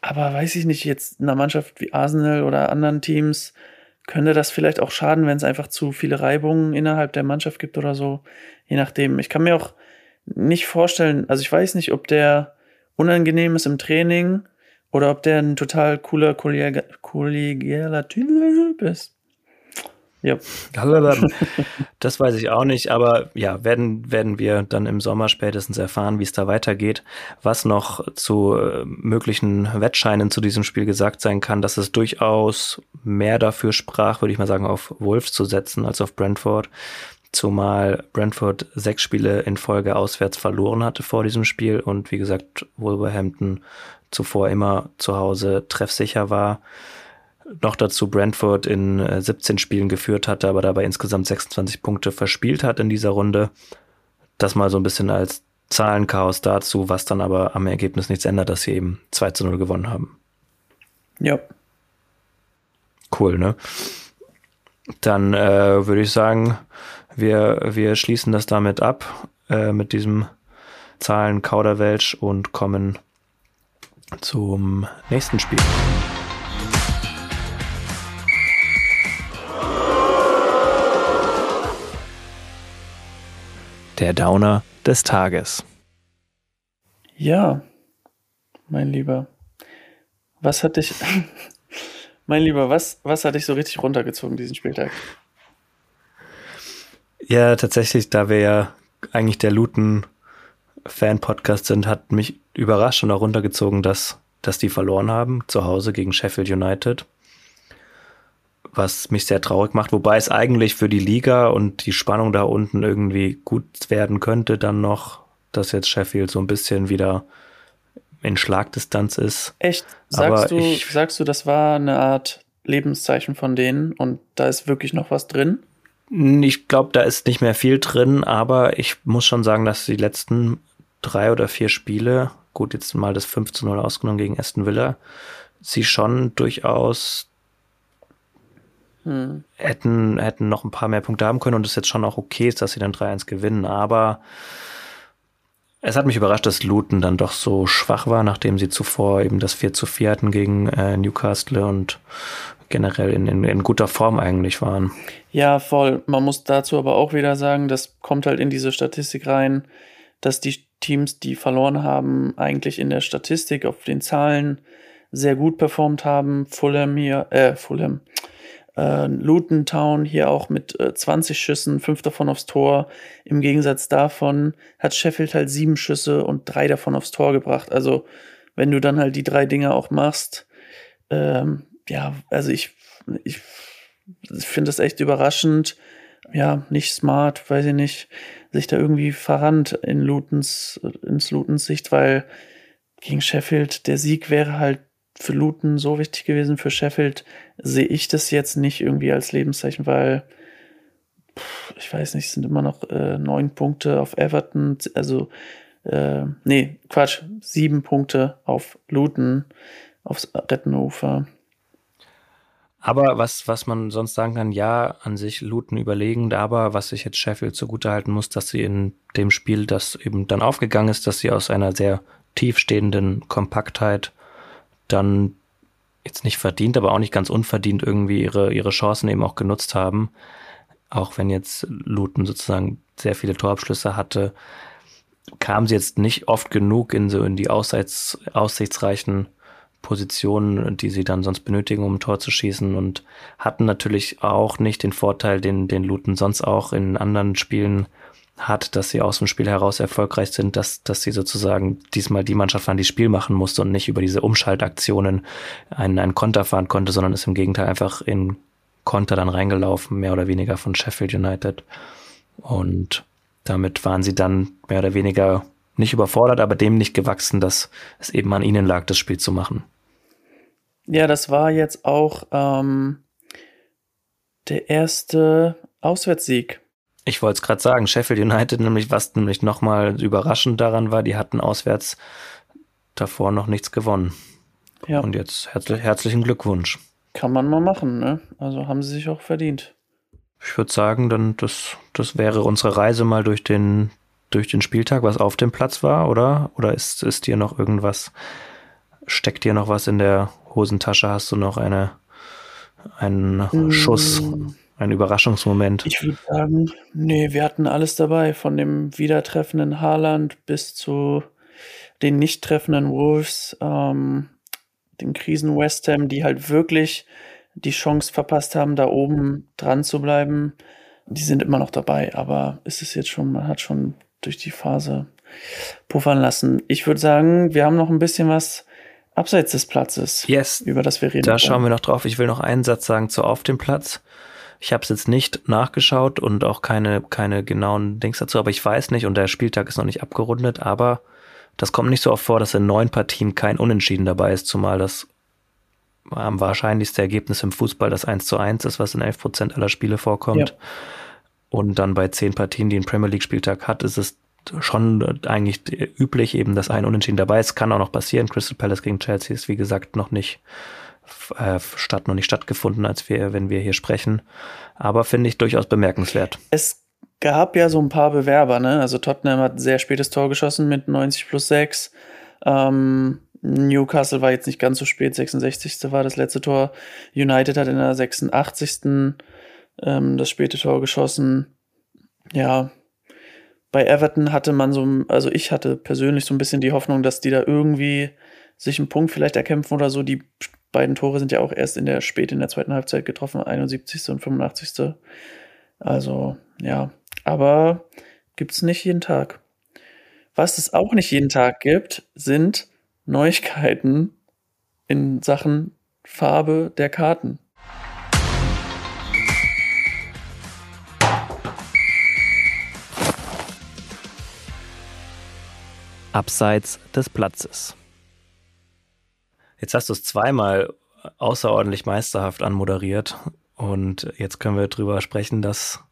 Speaker 4: Aber weiß ich nicht, jetzt in einer Mannschaft wie Arsenal oder anderen Teams könnte das vielleicht auch schaden, wenn es einfach zu viele Reibungen innerhalb der Mannschaft gibt oder so. Je nachdem. Ich kann mir auch nicht vorstellen, also ich weiß nicht, ob der unangenehm ist im Training oder ob der ein total cooler kollegialer Typ ist. Ja.
Speaker 3: Das weiß ich auch nicht, aber ja, werden, werden wir dann im Sommer spätestens erfahren, wie es da weitergeht. Was noch zu äh, möglichen Wettscheinen zu diesem Spiel gesagt sein kann, dass es durchaus mehr dafür sprach, würde ich mal sagen, auf Wolves zu setzen als auf Brentford. Zumal Brentford sechs Spiele in Folge auswärts verloren hatte vor diesem Spiel und wie gesagt, Wolverhampton zuvor immer zu Hause treffsicher war noch dazu Brentford in äh, 17 Spielen geführt hatte, aber dabei insgesamt 26 Punkte verspielt hat in dieser Runde. Das mal so ein bisschen als Zahlenchaos dazu, was dann aber am Ergebnis nichts ändert, dass sie eben 2 zu 0 gewonnen haben.
Speaker 4: Ja.
Speaker 3: Cool, ne? Dann äh, würde ich sagen, wir, wir schließen das damit ab, äh, mit diesem Zahlen-Kauderwelsch und kommen zum nächsten Spiel. Der Downer des Tages.
Speaker 4: Ja, mein Lieber. Was hat dich, mein Lieber, was, was hat dich so richtig runtergezogen diesen Spieltag?
Speaker 3: Ja, tatsächlich, da wir ja eigentlich der Luton Fan-Podcast sind, hat mich überrascht und auch runtergezogen, dass, dass die verloren haben zu Hause gegen Sheffield United. Was mich sehr traurig macht, wobei es eigentlich für die Liga und die Spannung da unten irgendwie gut werden könnte, dann noch, dass jetzt Sheffield so ein bisschen wieder in Schlagdistanz ist.
Speaker 4: Echt? Sagst, du, ich, sagst du, das war eine Art Lebenszeichen von denen und da ist wirklich noch was drin?
Speaker 3: Ich glaube, da ist nicht mehr viel drin, aber ich muss schon sagen, dass die letzten drei oder vier Spiele, gut, jetzt mal das 5 zu 0 ausgenommen gegen Aston Villa, sie schon durchaus hm. hätten, hätten noch ein paar mehr Punkte haben können und es jetzt schon auch okay ist, dass sie dann 3-1 gewinnen, aber es hat mich überrascht, dass Luton dann doch so schwach war, nachdem sie zuvor eben das 4 zu 4 hatten gegen äh, Newcastle und generell in, in, in guter Form eigentlich waren.
Speaker 4: Ja, voll. Man muss dazu aber auch wieder sagen, das kommt halt in diese Statistik rein, dass die Teams, die verloren haben, eigentlich in der Statistik auf den Zahlen sehr gut performt haben. Fulham hier, äh, Fulham, äh, Luton Town hier auch mit äh, 20 Schüssen, fünf davon aufs Tor. Im Gegensatz davon hat Sheffield halt sieben Schüsse und drei davon aufs Tor gebracht. Also wenn du dann halt die drei Dinge auch machst, ähm, ja, also ich, ich finde das echt überraschend. Ja, nicht smart, weiß ich nicht, sich da irgendwie verrannt in Lutens, ins Lutens Sicht, weil gegen Sheffield der Sieg wäre halt für Luton so wichtig gewesen. Für Sheffield sehe ich das jetzt nicht irgendwie als Lebenszeichen, weil ich weiß nicht, es sind immer noch äh, neun Punkte auf Everton, also äh, nee, Quatsch, sieben Punkte auf Luton, aufs Rettenufer.
Speaker 3: Aber was, was man sonst sagen kann, ja, an sich Luton überlegend, aber was ich jetzt Sheffield zugutehalten muss, dass sie in dem Spiel, das eben dann aufgegangen ist, dass sie aus einer sehr tiefstehenden Kompaktheit dann jetzt nicht verdient, aber auch nicht ganz unverdient irgendwie ihre, ihre Chancen eben auch genutzt haben. Auch wenn jetzt Luton sozusagen sehr viele Torabschlüsse hatte, kamen sie jetzt nicht oft genug in so in die aussichts, aussichtsreichen Positionen, die sie dann sonst benötigen, um ein Tor zu schießen und hatten natürlich auch nicht den Vorteil, den, den Luton sonst auch in anderen Spielen hat, dass sie aus dem Spiel heraus erfolgreich sind, dass, dass sie sozusagen diesmal die Mannschaft waren, die Spiel machen musste und nicht über diese Umschaltaktionen einen, einen Konter fahren konnte, sondern ist im Gegenteil einfach in Konter dann reingelaufen, mehr oder weniger von Sheffield United. Und damit waren sie dann mehr oder weniger nicht überfordert, aber dem nicht gewachsen, dass es eben an ihnen lag, das Spiel zu machen.
Speaker 4: Ja, das war jetzt auch ähm, der erste Auswärtssieg
Speaker 3: ich wollte es gerade sagen, Sheffield United nämlich, was nämlich nochmal überraschend daran war, die hatten auswärts davor noch nichts gewonnen. Ja. Und jetzt herzlich, herzlichen Glückwunsch.
Speaker 4: Kann man mal machen, ne? Also haben sie sich auch verdient.
Speaker 3: Ich würde sagen, dann das, das wäre unsere Reise mal durch den, durch den Spieltag, was auf dem Platz war, oder? Oder ist, ist dir noch irgendwas, steckt dir noch was in der Hosentasche? Hast du noch eine, einen mm. Schuss? Ein Überraschungsmoment.
Speaker 4: Ich würde sagen, nee, wir hatten alles dabei, von dem wieder treffenden Haaland bis zu den nicht treffenden Wolves, ähm, den Krisen West Ham, die halt wirklich die Chance verpasst haben, da oben dran zu bleiben. Die sind immer noch dabei, aber ist es jetzt schon, man hat schon durch die Phase puffern lassen. Ich würde sagen, wir haben noch ein bisschen was abseits des Platzes,
Speaker 3: yes,
Speaker 4: über das wir reden.
Speaker 3: Da schauen wir noch drauf. Ich will noch einen Satz sagen zu auf dem Platz. Ich habe es jetzt nicht nachgeschaut und auch keine, keine genauen Dings dazu, aber ich weiß nicht und der Spieltag ist noch nicht abgerundet, aber das kommt nicht so oft vor, dass in neun Partien kein Unentschieden dabei ist, zumal das am wahrscheinlichste Ergebnis im Fußball das 1 zu 1 ist, was in 11 Prozent aller Spiele vorkommt. Ja. Und dann bei zehn Partien, die ein Premier League Spieltag hat, ist es schon eigentlich üblich eben, dass ein Unentschieden dabei ist. Kann auch noch passieren. Crystal Palace gegen Chelsea ist wie gesagt noch nicht äh, statt noch nicht stattgefunden, als wir, wenn wir hier sprechen. Aber finde ich durchaus bemerkenswert.
Speaker 4: Es gab ja so ein paar Bewerber, ne? Also Tottenham hat ein sehr spätes Tor geschossen mit 90 plus 6. Ähm, Newcastle war jetzt nicht ganz so spät, 66. war das letzte Tor. United hat in der 86. Ähm, das späte Tor geschossen. Ja, bei Everton hatte man so, also ich hatte persönlich so ein bisschen die Hoffnung, dass die da irgendwie sich einen Punkt vielleicht erkämpfen oder so. Die beiden Tore sind ja auch erst in der spät in der zweiten Halbzeit getroffen, 71. und 85. Also, ja, aber gibt's nicht jeden Tag. Was es auch nicht jeden Tag gibt, sind Neuigkeiten in Sachen Farbe der Karten.
Speaker 3: abseits des Platzes. Jetzt hast du es zweimal außerordentlich meisterhaft anmoderiert und jetzt können wir drüber sprechen, dass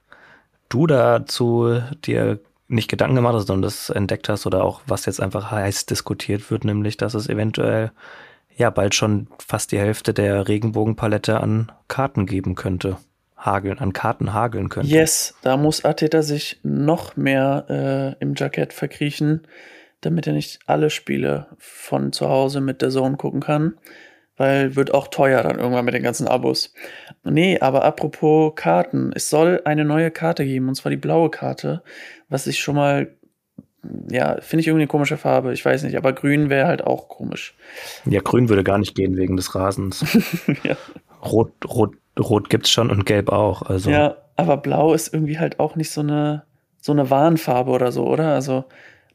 Speaker 3: du dazu dir nicht Gedanken gemacht hast, sondern das entdeckt hast oder auch was jetzt einfach heiß diskutiert wird, nämlich dass es eventuell ja bald schon fast die Hälfte der Regenbogenpalette an Karten geben könnte. Hageln, an Karten hageln könnte.
Speaker 4: Yes, da muss Ateta sich noch mehr äh, im Jackett verkriechen, damit er nicht alle Spiele von zu Hause mit der Zone gucken kann. Weil wird auch teuer dann irgendwann mit den ganzen Abos. Nee, aber apropos Karten. Es soll eine neue Karte geben, und zwar die blaue Karte, was ich schon mal ja, finde ich irgendwie eine komische Farbe. Ich weiß nicht, aber grün wäre halt auch komisch.
Speaker 3: Ja, grün würde gar nicht gehen wegen des Rasens. ja. Rot, rot, rot gibt's schon und gelb auch. Also.
Speaker 4: Ja, aber blau ist irgendwie halt auch nicht so eine, so eine Warnfarbe oder so, oder? Also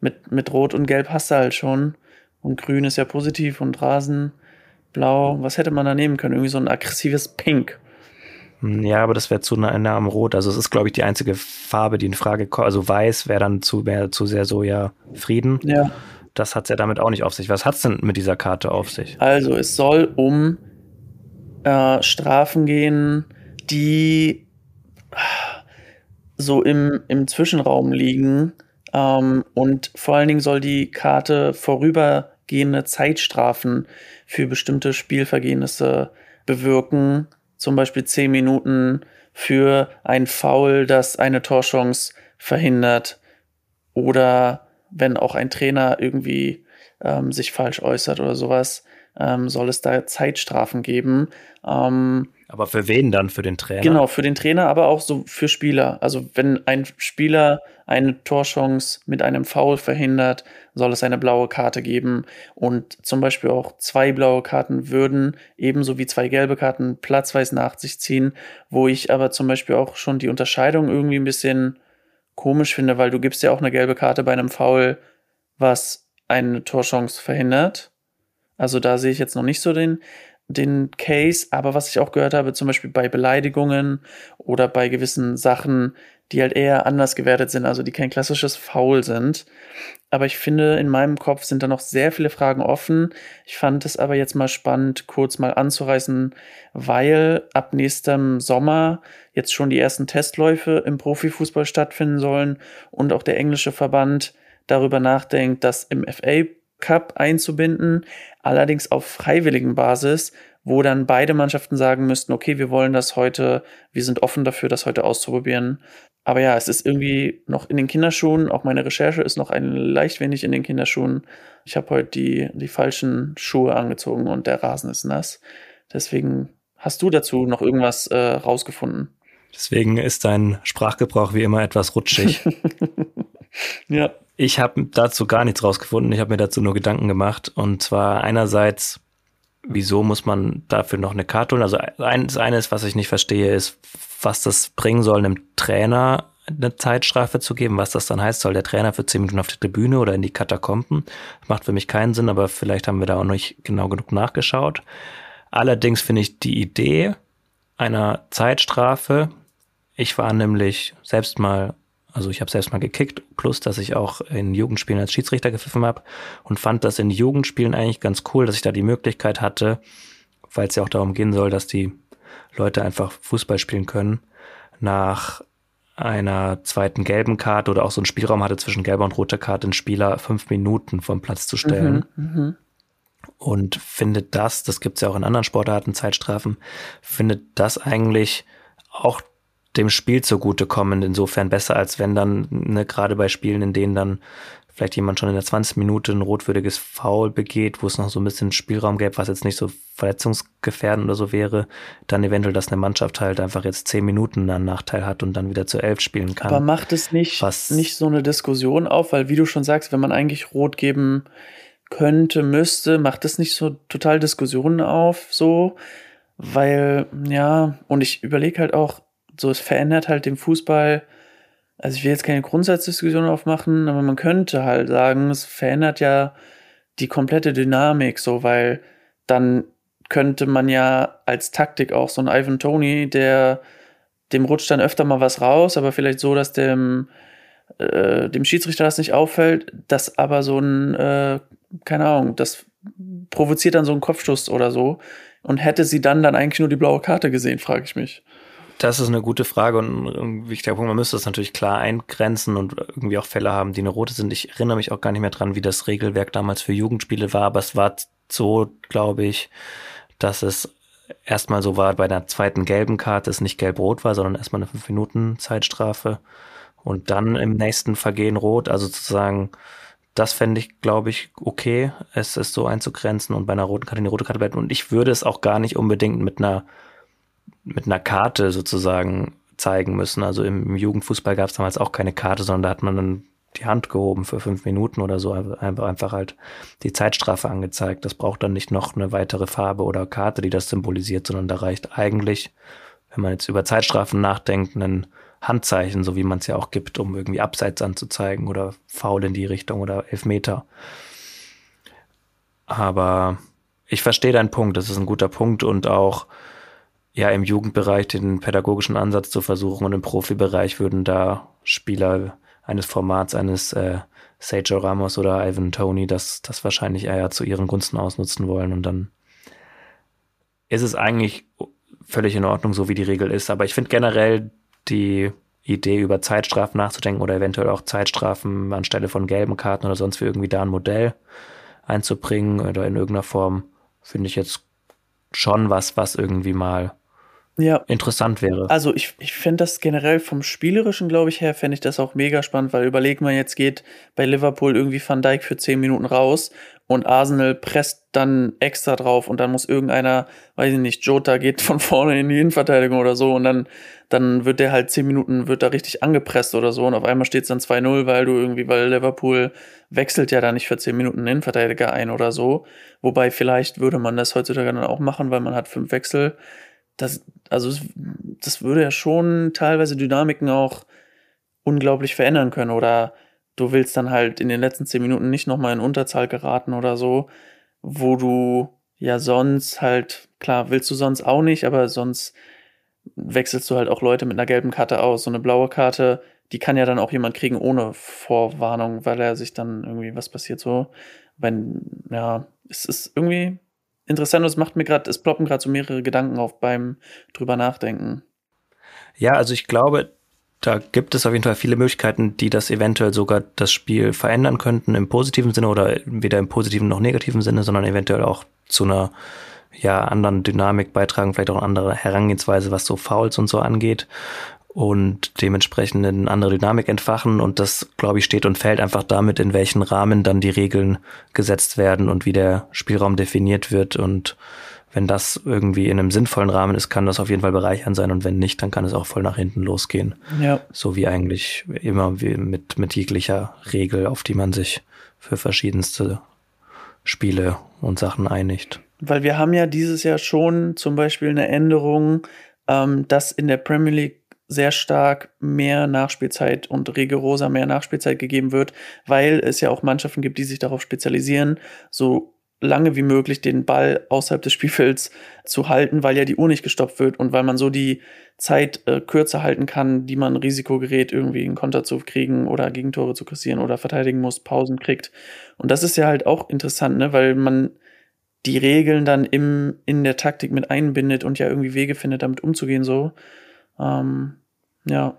Speaker 4: mit, mit rot und gelb hast du halt schon. Und grün ist ja positiv und Rasen, blau. Was hätte man da nehmen können? Irgendwie so ein aggressives Pink.
Speaker 3: Ja, aber das wäre zu nah, nah am Rot. Also es ist, glaube ich, die einzige Farbe, die in Frage kommt. Also weiß wäre dann zu, wär zu sehr so, ja, Frieden.
Speaker 4: Ja.
Speaker 3: Das hat es ja damit auch nicht auf sich. Was hat es denn mit dieser Karte auf sich?
Speaker 4: Also es soll um äh, Strafen gehen, die so im, im Zwischenraum liegen. Ähm, und vor allen Dingen soll die Karte vorübergehende Zeitstrafen für bestimmte Spielvergehnisse bewirken zum Beispiel zehn Minuten für ein Foul, das eine Torchance verhindert. Oder wenn auch ein Trainer irgendwie ähm, sich falsch äußert oder sowas, ähm, soll es da Zeitstrafen geben. Ähm,
Speaker 3: aber für wen dann? Für den Trainer?
Speaker 4: Genau, für den Trainer, aber auch so für Spieler. Also wenn ein Spieler eine Torchance mit einem Foul verhindert, soll es eine blaue Karte geben. Und zum Beispiel auch zwei blaue Karten würden ebenso wie zwei gelbe Karten platzweise nach sich ziehen, wo ich aber zum Beispiel auch schon die Unterscheidung irgendwie ein bisschen komisch finde, weil du gibst ja auch eine gelbe Karte bei einem Foul, was eine Torchance verhindert. Also da sehe ich jetzt noch nicht so den, den Case, aber was ich auch gehört habe, zum Beispiel bei Beleidigungen oder bei gewissen Sachen, die halt eher anders gewertet sind, also die kein klassisches Foul sind. Aber ich finde, in meinem Kopf sind da noch sehr viele Fragen offen. Ich fand es aber jetzt mal spannend, kurz mal anzureißen, weil ab nächstem Sommer jetzt schon die ersten Testläufe im Profifußball stattfinden sollen und auch der englische Verband darüber nachdenkt, das im FA Cup einzubinden, allerdings auf freiwilligen Basis, wo dann beide Mannschaften sagen müssten, okay, wir wollen das heute, wir sind offen dafür, das heute auszuprobieren. Aber ja, es ist irgendwie noch in den Kinderschuhen, auch meine Recherche ist noch ein leicht wenig in den Kinderschuhen. Ich habe heute die, die falschen Schuhe angezogen und der Rasen ist nass. Deswegen hast du dazu noch irgendwas äh, rausgefunden?
Speaker 3: Deswegen ist dein Sprachgebrauch wie immer etwas rutschig.
Speaker 4: ja.
Speaker 3: Ich habe dazu gar nichts rausgefunden. Ich habe mir dazu nur Gedanken gemacht. Und zwar einerseits, wieso muss man dafür noch eine Karte holen? Also eines, eines, was ich nicht verstehe, ist, was das bringen soll, einem Trainer eine Zeitstrafe zu geben. Was das dann heißt, soll der Trainer für zehn Minuten auf die Tribüne oder in die Katakomben? Macht für mich keinen Sinn, aber vielleicht haben wir da auch nicht genau genug nachgeschaut. Allerdings finde ich die Idee einer Zeitstrafe, ich war nämlich selbst mal also ich habe selbst mal gekickt, plus dass ich auch in Jugendspielen als Schiedsrichter gepfiffen habe und fand das in Jugendspielen eigentlich ganz cool, dass ich da die Möglichkeit hatte, weil es ja auch darum gehen soll, dass die Leute einfach Fußball spielen können, nach einer zweiten gelben Karte oder auch so einen Spielraum hatte zwischen gelber und roter Karte, einen Spieler fünf Minuten vom Platz zu stellen. Mhm, mh. Und findet das, das gibt es ja auch in anderen Sportarten, Zeitstrafen, findet das eigentlich auch dem Spiel zugutekommen, insofern besser, als wenn dann, ne, gerade bei Spielen, in denen dann vielleicht jemand schon in der 20 Minute ein rotwürdiges Foul begeht, wo es noch so ein bisschen Spielraum gäbe, was jetzt nicht so verletzungsgefährdend oder so wäre, dann eventuell, dass eine Mannschaft halt einfach jetzt 10 Minuten einen Nachteil hat und dann wieder zu 11 spielen kann.
Speaker 4: Aber macht es nicht, was, nicht so eine Diskussion auf, weil wie du schon sagst, wenn man eigentlich rot geben könnte, müsste, macht es nicht so total Diskussionen auf, so, weil, ja, und ich überlege halt auch, so, es verändert halt den Fußball. Also ich will jetzt keine Grundsatzdiskussion aufmachen, aber man könnte halt sagen, es verändert ja die komplette Dynamik so, weil dann könnte man ja als Taktik auch so ein Ivan Tony, der dem rutscht dann öfter mal was raus, aber vielleicht so, dass dem äh, dem Schiedsrichter das nicht auffällt, dass aber so ein, äh, keine Ahnung, das provoziert dann so einen Kopfstoß oder so. Und hätte sie dann dann eigentlich nur die blaue Karte gesehen, frage ich mich.
Speaker 3: Das ist eine gute Frage und ein wichtiger Punkt. Man müsste das natürlich klar eingrenzen und irgendwie auch Fälle haben, die eine rote sind. Ich erinnere mich auch gar nicht mehr dran, wie das Regelwerk damals für Jugendspiele war, aber es war so, glaube ich, dass es erstmal so war bei der zweiten gelben Karte, es nicht gelb-rot war, sondern erstmal eine 5-Minuten-Zeitstrafe und dann im nächsten Vergehen rot. Also sozusagen, das fände ich, glaube ich, okay, es ist so einzugrenzen und bei einer roten Karte eine rote Karte bleiben. Und ich würde es auch gar nicht unbedingt mit einer, mit einer Karte sozusagen zeigen müssen. Also im Jugendfußball gab es damals auch keine Karte, sondern da hat man dann die Hand gehoben für fünf Minuten oder so, einfach, halt die Zeitstrafe angezeigt. Das braucht dann nicht noch eine weitere Farbe oder Karte, die das symbolisiert, sondern da reicht eigentlich, wenn man jetzt über Zeitstrafen nachdenkt, ein Handzeichen, so wie man es ja auch gibt, um irgendwie Abseits anzuzeigen oder faul in die Richtung oder Elfmeter. Aber ich verstehe deinen Punkt, das ist ein guter Punkt und auch ja im Jugendbereich den pädagogischen Ansatz zu versuchen und im Profibereich würden da Spieler eines Formats eines äh, Sergio Ramos oder Ivan Tony das, das wahrscheinlich eher zu ihren Gunsten ausnutzen wollen und dann ist es eigentlich völlig in Ordnung, so wie die Regel ist. Aber ich finde generell die Idee, über Zeitstrafen nachzudenken oder eventuell auch Zeitstrafen anstelle von gelben Karten oder sonst wie irgendwie da ein Modell einzubringen oder in irgendeiner Form, finde ich jetzt schon was, was irgendwie mal ja. interessant wäre.
Speaker 4: Also ich, ich fände das generell vom Spielerischen, glaube ich, her, fände ich das auch mega spannend, weil überleg mal, jetzt geht bei Liverpool irgendwie Van Dijk für 10 Minuten raus und Arsenal presst dann extra drauf und dann muss irgendeiner, weiß ich nicht, Jota geht von vorne in die Innenverteidigung oder so und dann, dann wird der halt 10 Minuten, wird da richtig angepresst oder so und auf einmal steht es dann 2-0, weil du irgendwie, weil Liverpool wechselt ja da nicht für 10 Minuten einen Innenverteidiger ein oder so. Wobei vielleicht würde man das heutzutage dann auch machen, weil man hat fünf Wechsel das, also das würde ja schon teilweise Dynamiken auch unglaublich verändern können. Oder du willst dann halt in den letzten zehn Minuten nicht nochmal in Unterzahl geraten oder so, wo du ja sonst halt, klar, willst du sonst auch nicht, aber sonst wechselst du halt auch Leute mit einer gelben Karte aus. So eine blaue Karte, die kann ja dann auch jemand kriegen ohne Vorwarnung, weil er sich dann irgendwie was passiert so. Wenn, ja, es ist irgendwie interessant und es macht mir gerade, es ploppen gerade so mehrere Gedanken auf beim drüber nachdenken.
Speaker 3: Ja, also ich glaube, da gibt es auf jeden Fall viele Möglichkeiten, die das eventuell sogar das Spiel verändern könnten im positiven Sinne oder weder im positiven noch negativen Sinne, sondern eventuell auch zu einer ja anderen Dynamik beitragen, vielleicht auch eine andere Herangehensweise, was so Fouls und so angeht und dementsprechend eine andere Dynamik entfachen. Und das, glaube ich, steht und fällt einfach damit, in welchen Rahmen dann die Regeln gesetzt werden und wie der Spielraum definiert wird. Und wenn das irgendwie in einem sinnvollen Rahmen ist, kann das auf jeden Fall bereichern sein. Und wenn nicht, dann kann es auch voll nach hinten losgehen. Ja. So wie eigentlich immer wie mit, mit jeglicher Regel, auf die man sich für verschiedenste Spiele und Sachen einigt.
Speaker 4: Weil wir haben ja dieses Jahr schon zum Beispiel eine Änderung, ähm, dass in der Premier League sehr stark mehr Nachspielzeit und rigoroser mehr Nachspielzeit gegeben wird, weil es ja auch Mannschaften gibt, die sich darauf spezialisieren, so lange wie möglich den Ball außerhalb des Spielfelds zu halten, weil ja die Uhr nicht gestoppt wird und weil man so die Zeit äh, kürzer halten kann, die man Risiko gerät, irgendwie einen Konter zu kriegen oder Gegentore zu kassieren oder verteidigen muss, Pausen kriegt. Und das ist ja halt auch interessant, ne, weil man die Regeln dann im, in der Taktik mit einbindet und ja irgendwie Wege findet, damit umzugehen, so. Ähm, ja.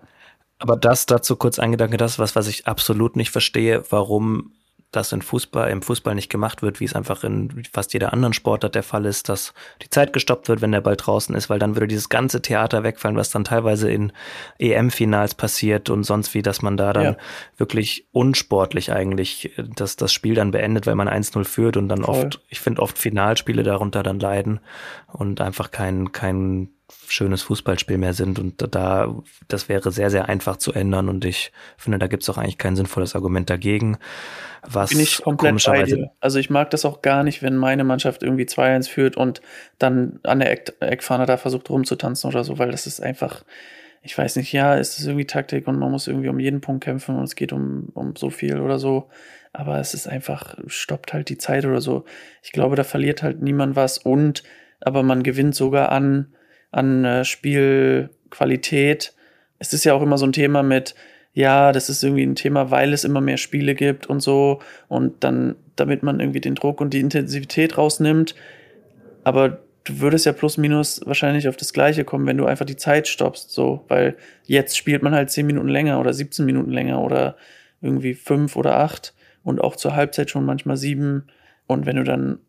Speaker 3: Aber das dazu kurz ein Gedanke, das was, was ich absolut nicht verstehe, warum das in Fußball, im Fußball nicht gemacht wird, wie es einfach in fast jeder anderen Sportart der Fall ist, dass die Zeit gestoppt wird, wenn der Ball draußen ist, weil dann würde dieses ganze Theater wegfallen, was dann teilweise in EM-Finals passiert und sonst wie, dass man da dann ja. wirklich unsportlich eigentlich das, das Spiel dann beendet, weil man 1-0 führt und dann Voll. oft, ich finde oft Finalspiele darunter dann leiden und einfach kein, kein schönes Fußballspiel mehr sind. Und da, das wäre sehr, sehr einfach zu ändern. Und ich finde, da gibt es auch eigentlich kein sinnvolles Argument dagegen. Was
Speaker 4: Bin ich komplett bei dir. Also ich mag das auch gar nicht, wenn meine Mannschaft irgendwie 2-1 führt und dann an der Eck Eckfahne da versucht rumzutanzen oder so, weil das ist einfach, ich weiß nicht, ja, ist es irgendwie Taktik und man muss irgendwie um jeden Punkt kämpfen und es geht um, um so viel oder so. Aber es ist einfach, stoppt halt die Zeit oder so. Ich glaube, da verliert halt niemand was und aber man gewinnt sogar an an äh, Spielqualität. Es ist ja auch immer so ein Thema mit, ja, das ist irgendwie ein Thema, weil es immer mehr Spiele gibt und so und dann, damit man irgendwie den Druck und die Intensivität rausnimmt. Aber du würdest ja plus minus wahrscheinlich auf das Gleiche kommen, wenn du einfach die Zeit stoppst, so, weil jetzt spielt man halt 10 Minuten länger oder 17 Minuten länger oder irgendwie 5 oder 8 und auch zur Halbzeit schon manchmal 7. Und wenn du dann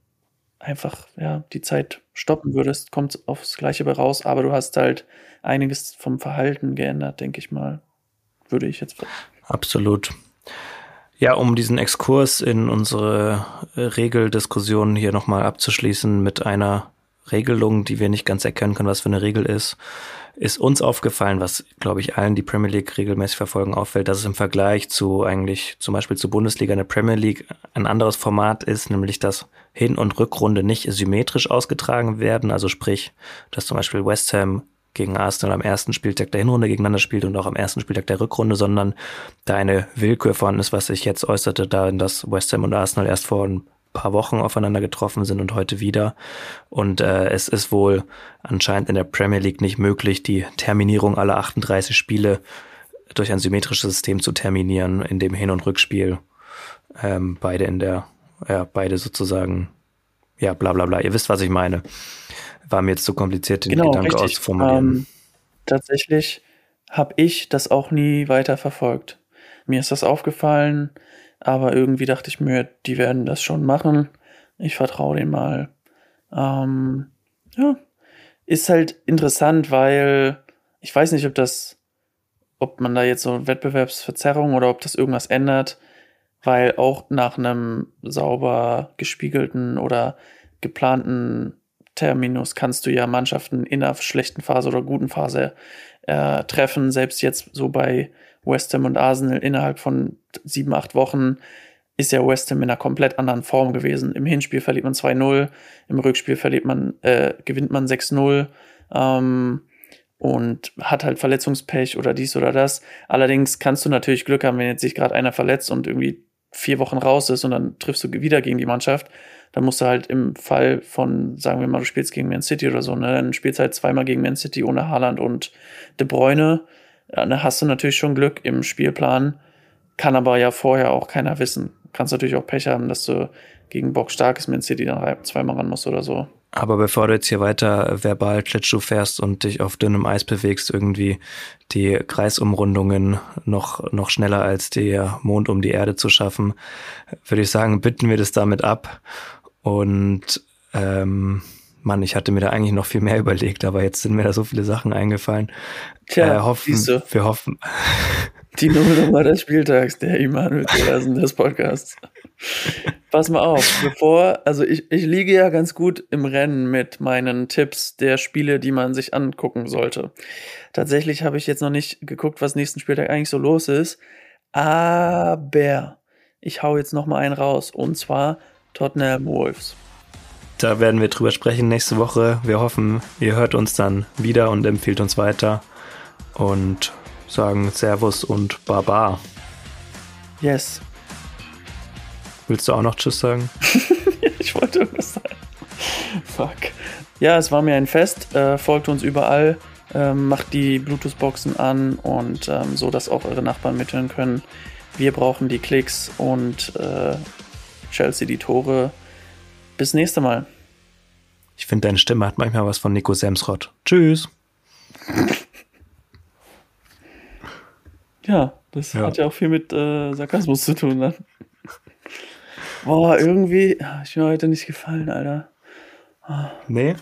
Speaker 4: einfach ja, die Zeit stoppen würdest, kommt aufs Gleiche bei raus, aber du hast halt einiges vom Verhalten geändert, denke ich mal. Würde ich jetzt.
Speaker 3: Absolut. Ja, um diesen Exkurs in unsere Regeldiskussion hier nochmal abzuschließen mit einer Regelung, die wir nicht ganz erkennen können, was für eine Regel ist, ist uns aufgefallen, was, glaube ich, allen, die Premier League regelmäßig verfolgen, auffällt, dass es im Vergleich zu eigentlich zum Beispiel zur Bundesliga in der Premier League ein anderes Format ist, nämlich dass Hin- und Rückrunde nicht symmetrisch ausgetragen werden. Also sprich, dass zum Beispiel West Ham gegen Arsenal am ersten Spieltag der Hinrunde gegeneinander spielt und auch am ersten Spieltag der Rückrunde, sondern da eine Willkür vorhanden ist, was sich jetzt äußerte, da dass West Ham und Arsenal erst vor ein paar Wochen aufeinander getroffen sind und heute wieder. Und äh, es ist wohl anscheinend in der Premier League nicht möglich, die Terminierung aller 38 Spiele durch ein symmetrisches System zu terminieren, in dem Hin- und Rückspiel ähm, beide in der, ja, beide sozusagen, ja, bla bla bla. Ihr wisst, was ich meine. War mir jetzt zu kompliziert, den genau, Gedanke richtig. auszuformulieren. Ähm,
Speaker 4: tatsächlich habe ich das auch nie weiter verfolgt. Mir ist das aufgefallen, aber irgendwie dachte ich mir, die werden das schon machen. Ich vertraue denen mal. Ähm, ja, ist halt interessant, weil ich weiß nicht, ob das, ob man da jetzt so Wettbewerbsverzerrung oder ob das irgendwas ändert, weil auch nach einem sauber gespiegelten oder geplanten Terminus kannst du ja Mannschaften in einer schlechten Phase oder guten Phase äh, treffen. Selbst jetzt so bei West Ham und Arsenal innerhalb von sieben, acht Wochen ist ja West Ham in einer komplett anderen Form gewesen. Im Hinspiel verliert man 2-0, im Rückspiel verliert man, äh, gewinnt man 6-0 ähm, und hat halt Verletzungspech oder dies oder das. Allerdings kannst du natürlich Glück haben, wenn jetzt sich gerade einer verletzt und irgendwie vier Wochen raus ist und dann triffst du wieder gegen die Mannschaft. Dann musst du halt im Fall von, sagen wir mal, du spielst gegen Man City oder so, ne, dann spielst du halt zweimal gegen Man City ohne Haaland und De Bruyne ja, dann hast du natürlich schon Glück im Spielplan, kann aber ja vorher auch keiner wissen. Kannst natürlich auch Pech haben, dass du gegen Bock starkes Man City dann zweimal ran musst oder so.
Speaker 3: Aber bevor du jetzt hier weiter verbal Klitschschuh fährst und dich auf dünnem Eis bewegst, irgendwie die Kreisumrundungen noch, noch schneller als der Mond um die Erde zu schaffen, würde ich sagen, bitten wir das damit ab. Und ähm, Mann, ich hatte mir da eigentlich noch viel mehr überlegt, aber jetzt sind mir da so viele Sachen eingefallen.
Speaker 4: Tja, äh, hoffen, du.
Speaker 3: wir hoffen.
Speaker 4: Die Nullnummer des Spieltags, der Immanuel Petersen des Podcasts. Pass mal auf, bevor, also ich, ich liege ja ganz gut im Rennen mit meinen Tipps der Spiele, die man sich angucken sollte. Tatsächlich habe ich jetzt noch nicht geguckt, was nächsten Spieltag eigentlich so los ist, aber ich hau jetzt noch mal einen raus und zwar Tottenham Wolves.
Speaker 3: Da werden wir drüber sprechen nächste Woche. Wir hoffen, ihr hört uns dann wieder und empfiehlt uns weiter. Und sagen Servus und Baba.
Speaker 4: Yes.
Speaker 3: Willst du auch noch Tschüss sagen?
Speaker 4: ich wollte irgendwas sagen. Fuck. Ja, es war mir ein Fest. Äh, folgt uns überall. Ähm, macht die Bluetooth-Boxen an und ähm, so, dass auch eure Nachbarn mithören können. Wir brauchen die Klicks und äh, Chelsea die Tore. Bis nächste Mal.
Speaker 3: Ich finde, deine Stimme hat manchmal was von Nico Semsrott. Tschüss.
Speaker 4: Ja, das ja. hat ja auch viel mit äh, Sarkasmus zu tun. Ne? Boah, irgendwie, ich mir heute nicht gefallen, Alter.
Speaker 3: Oh. Nee?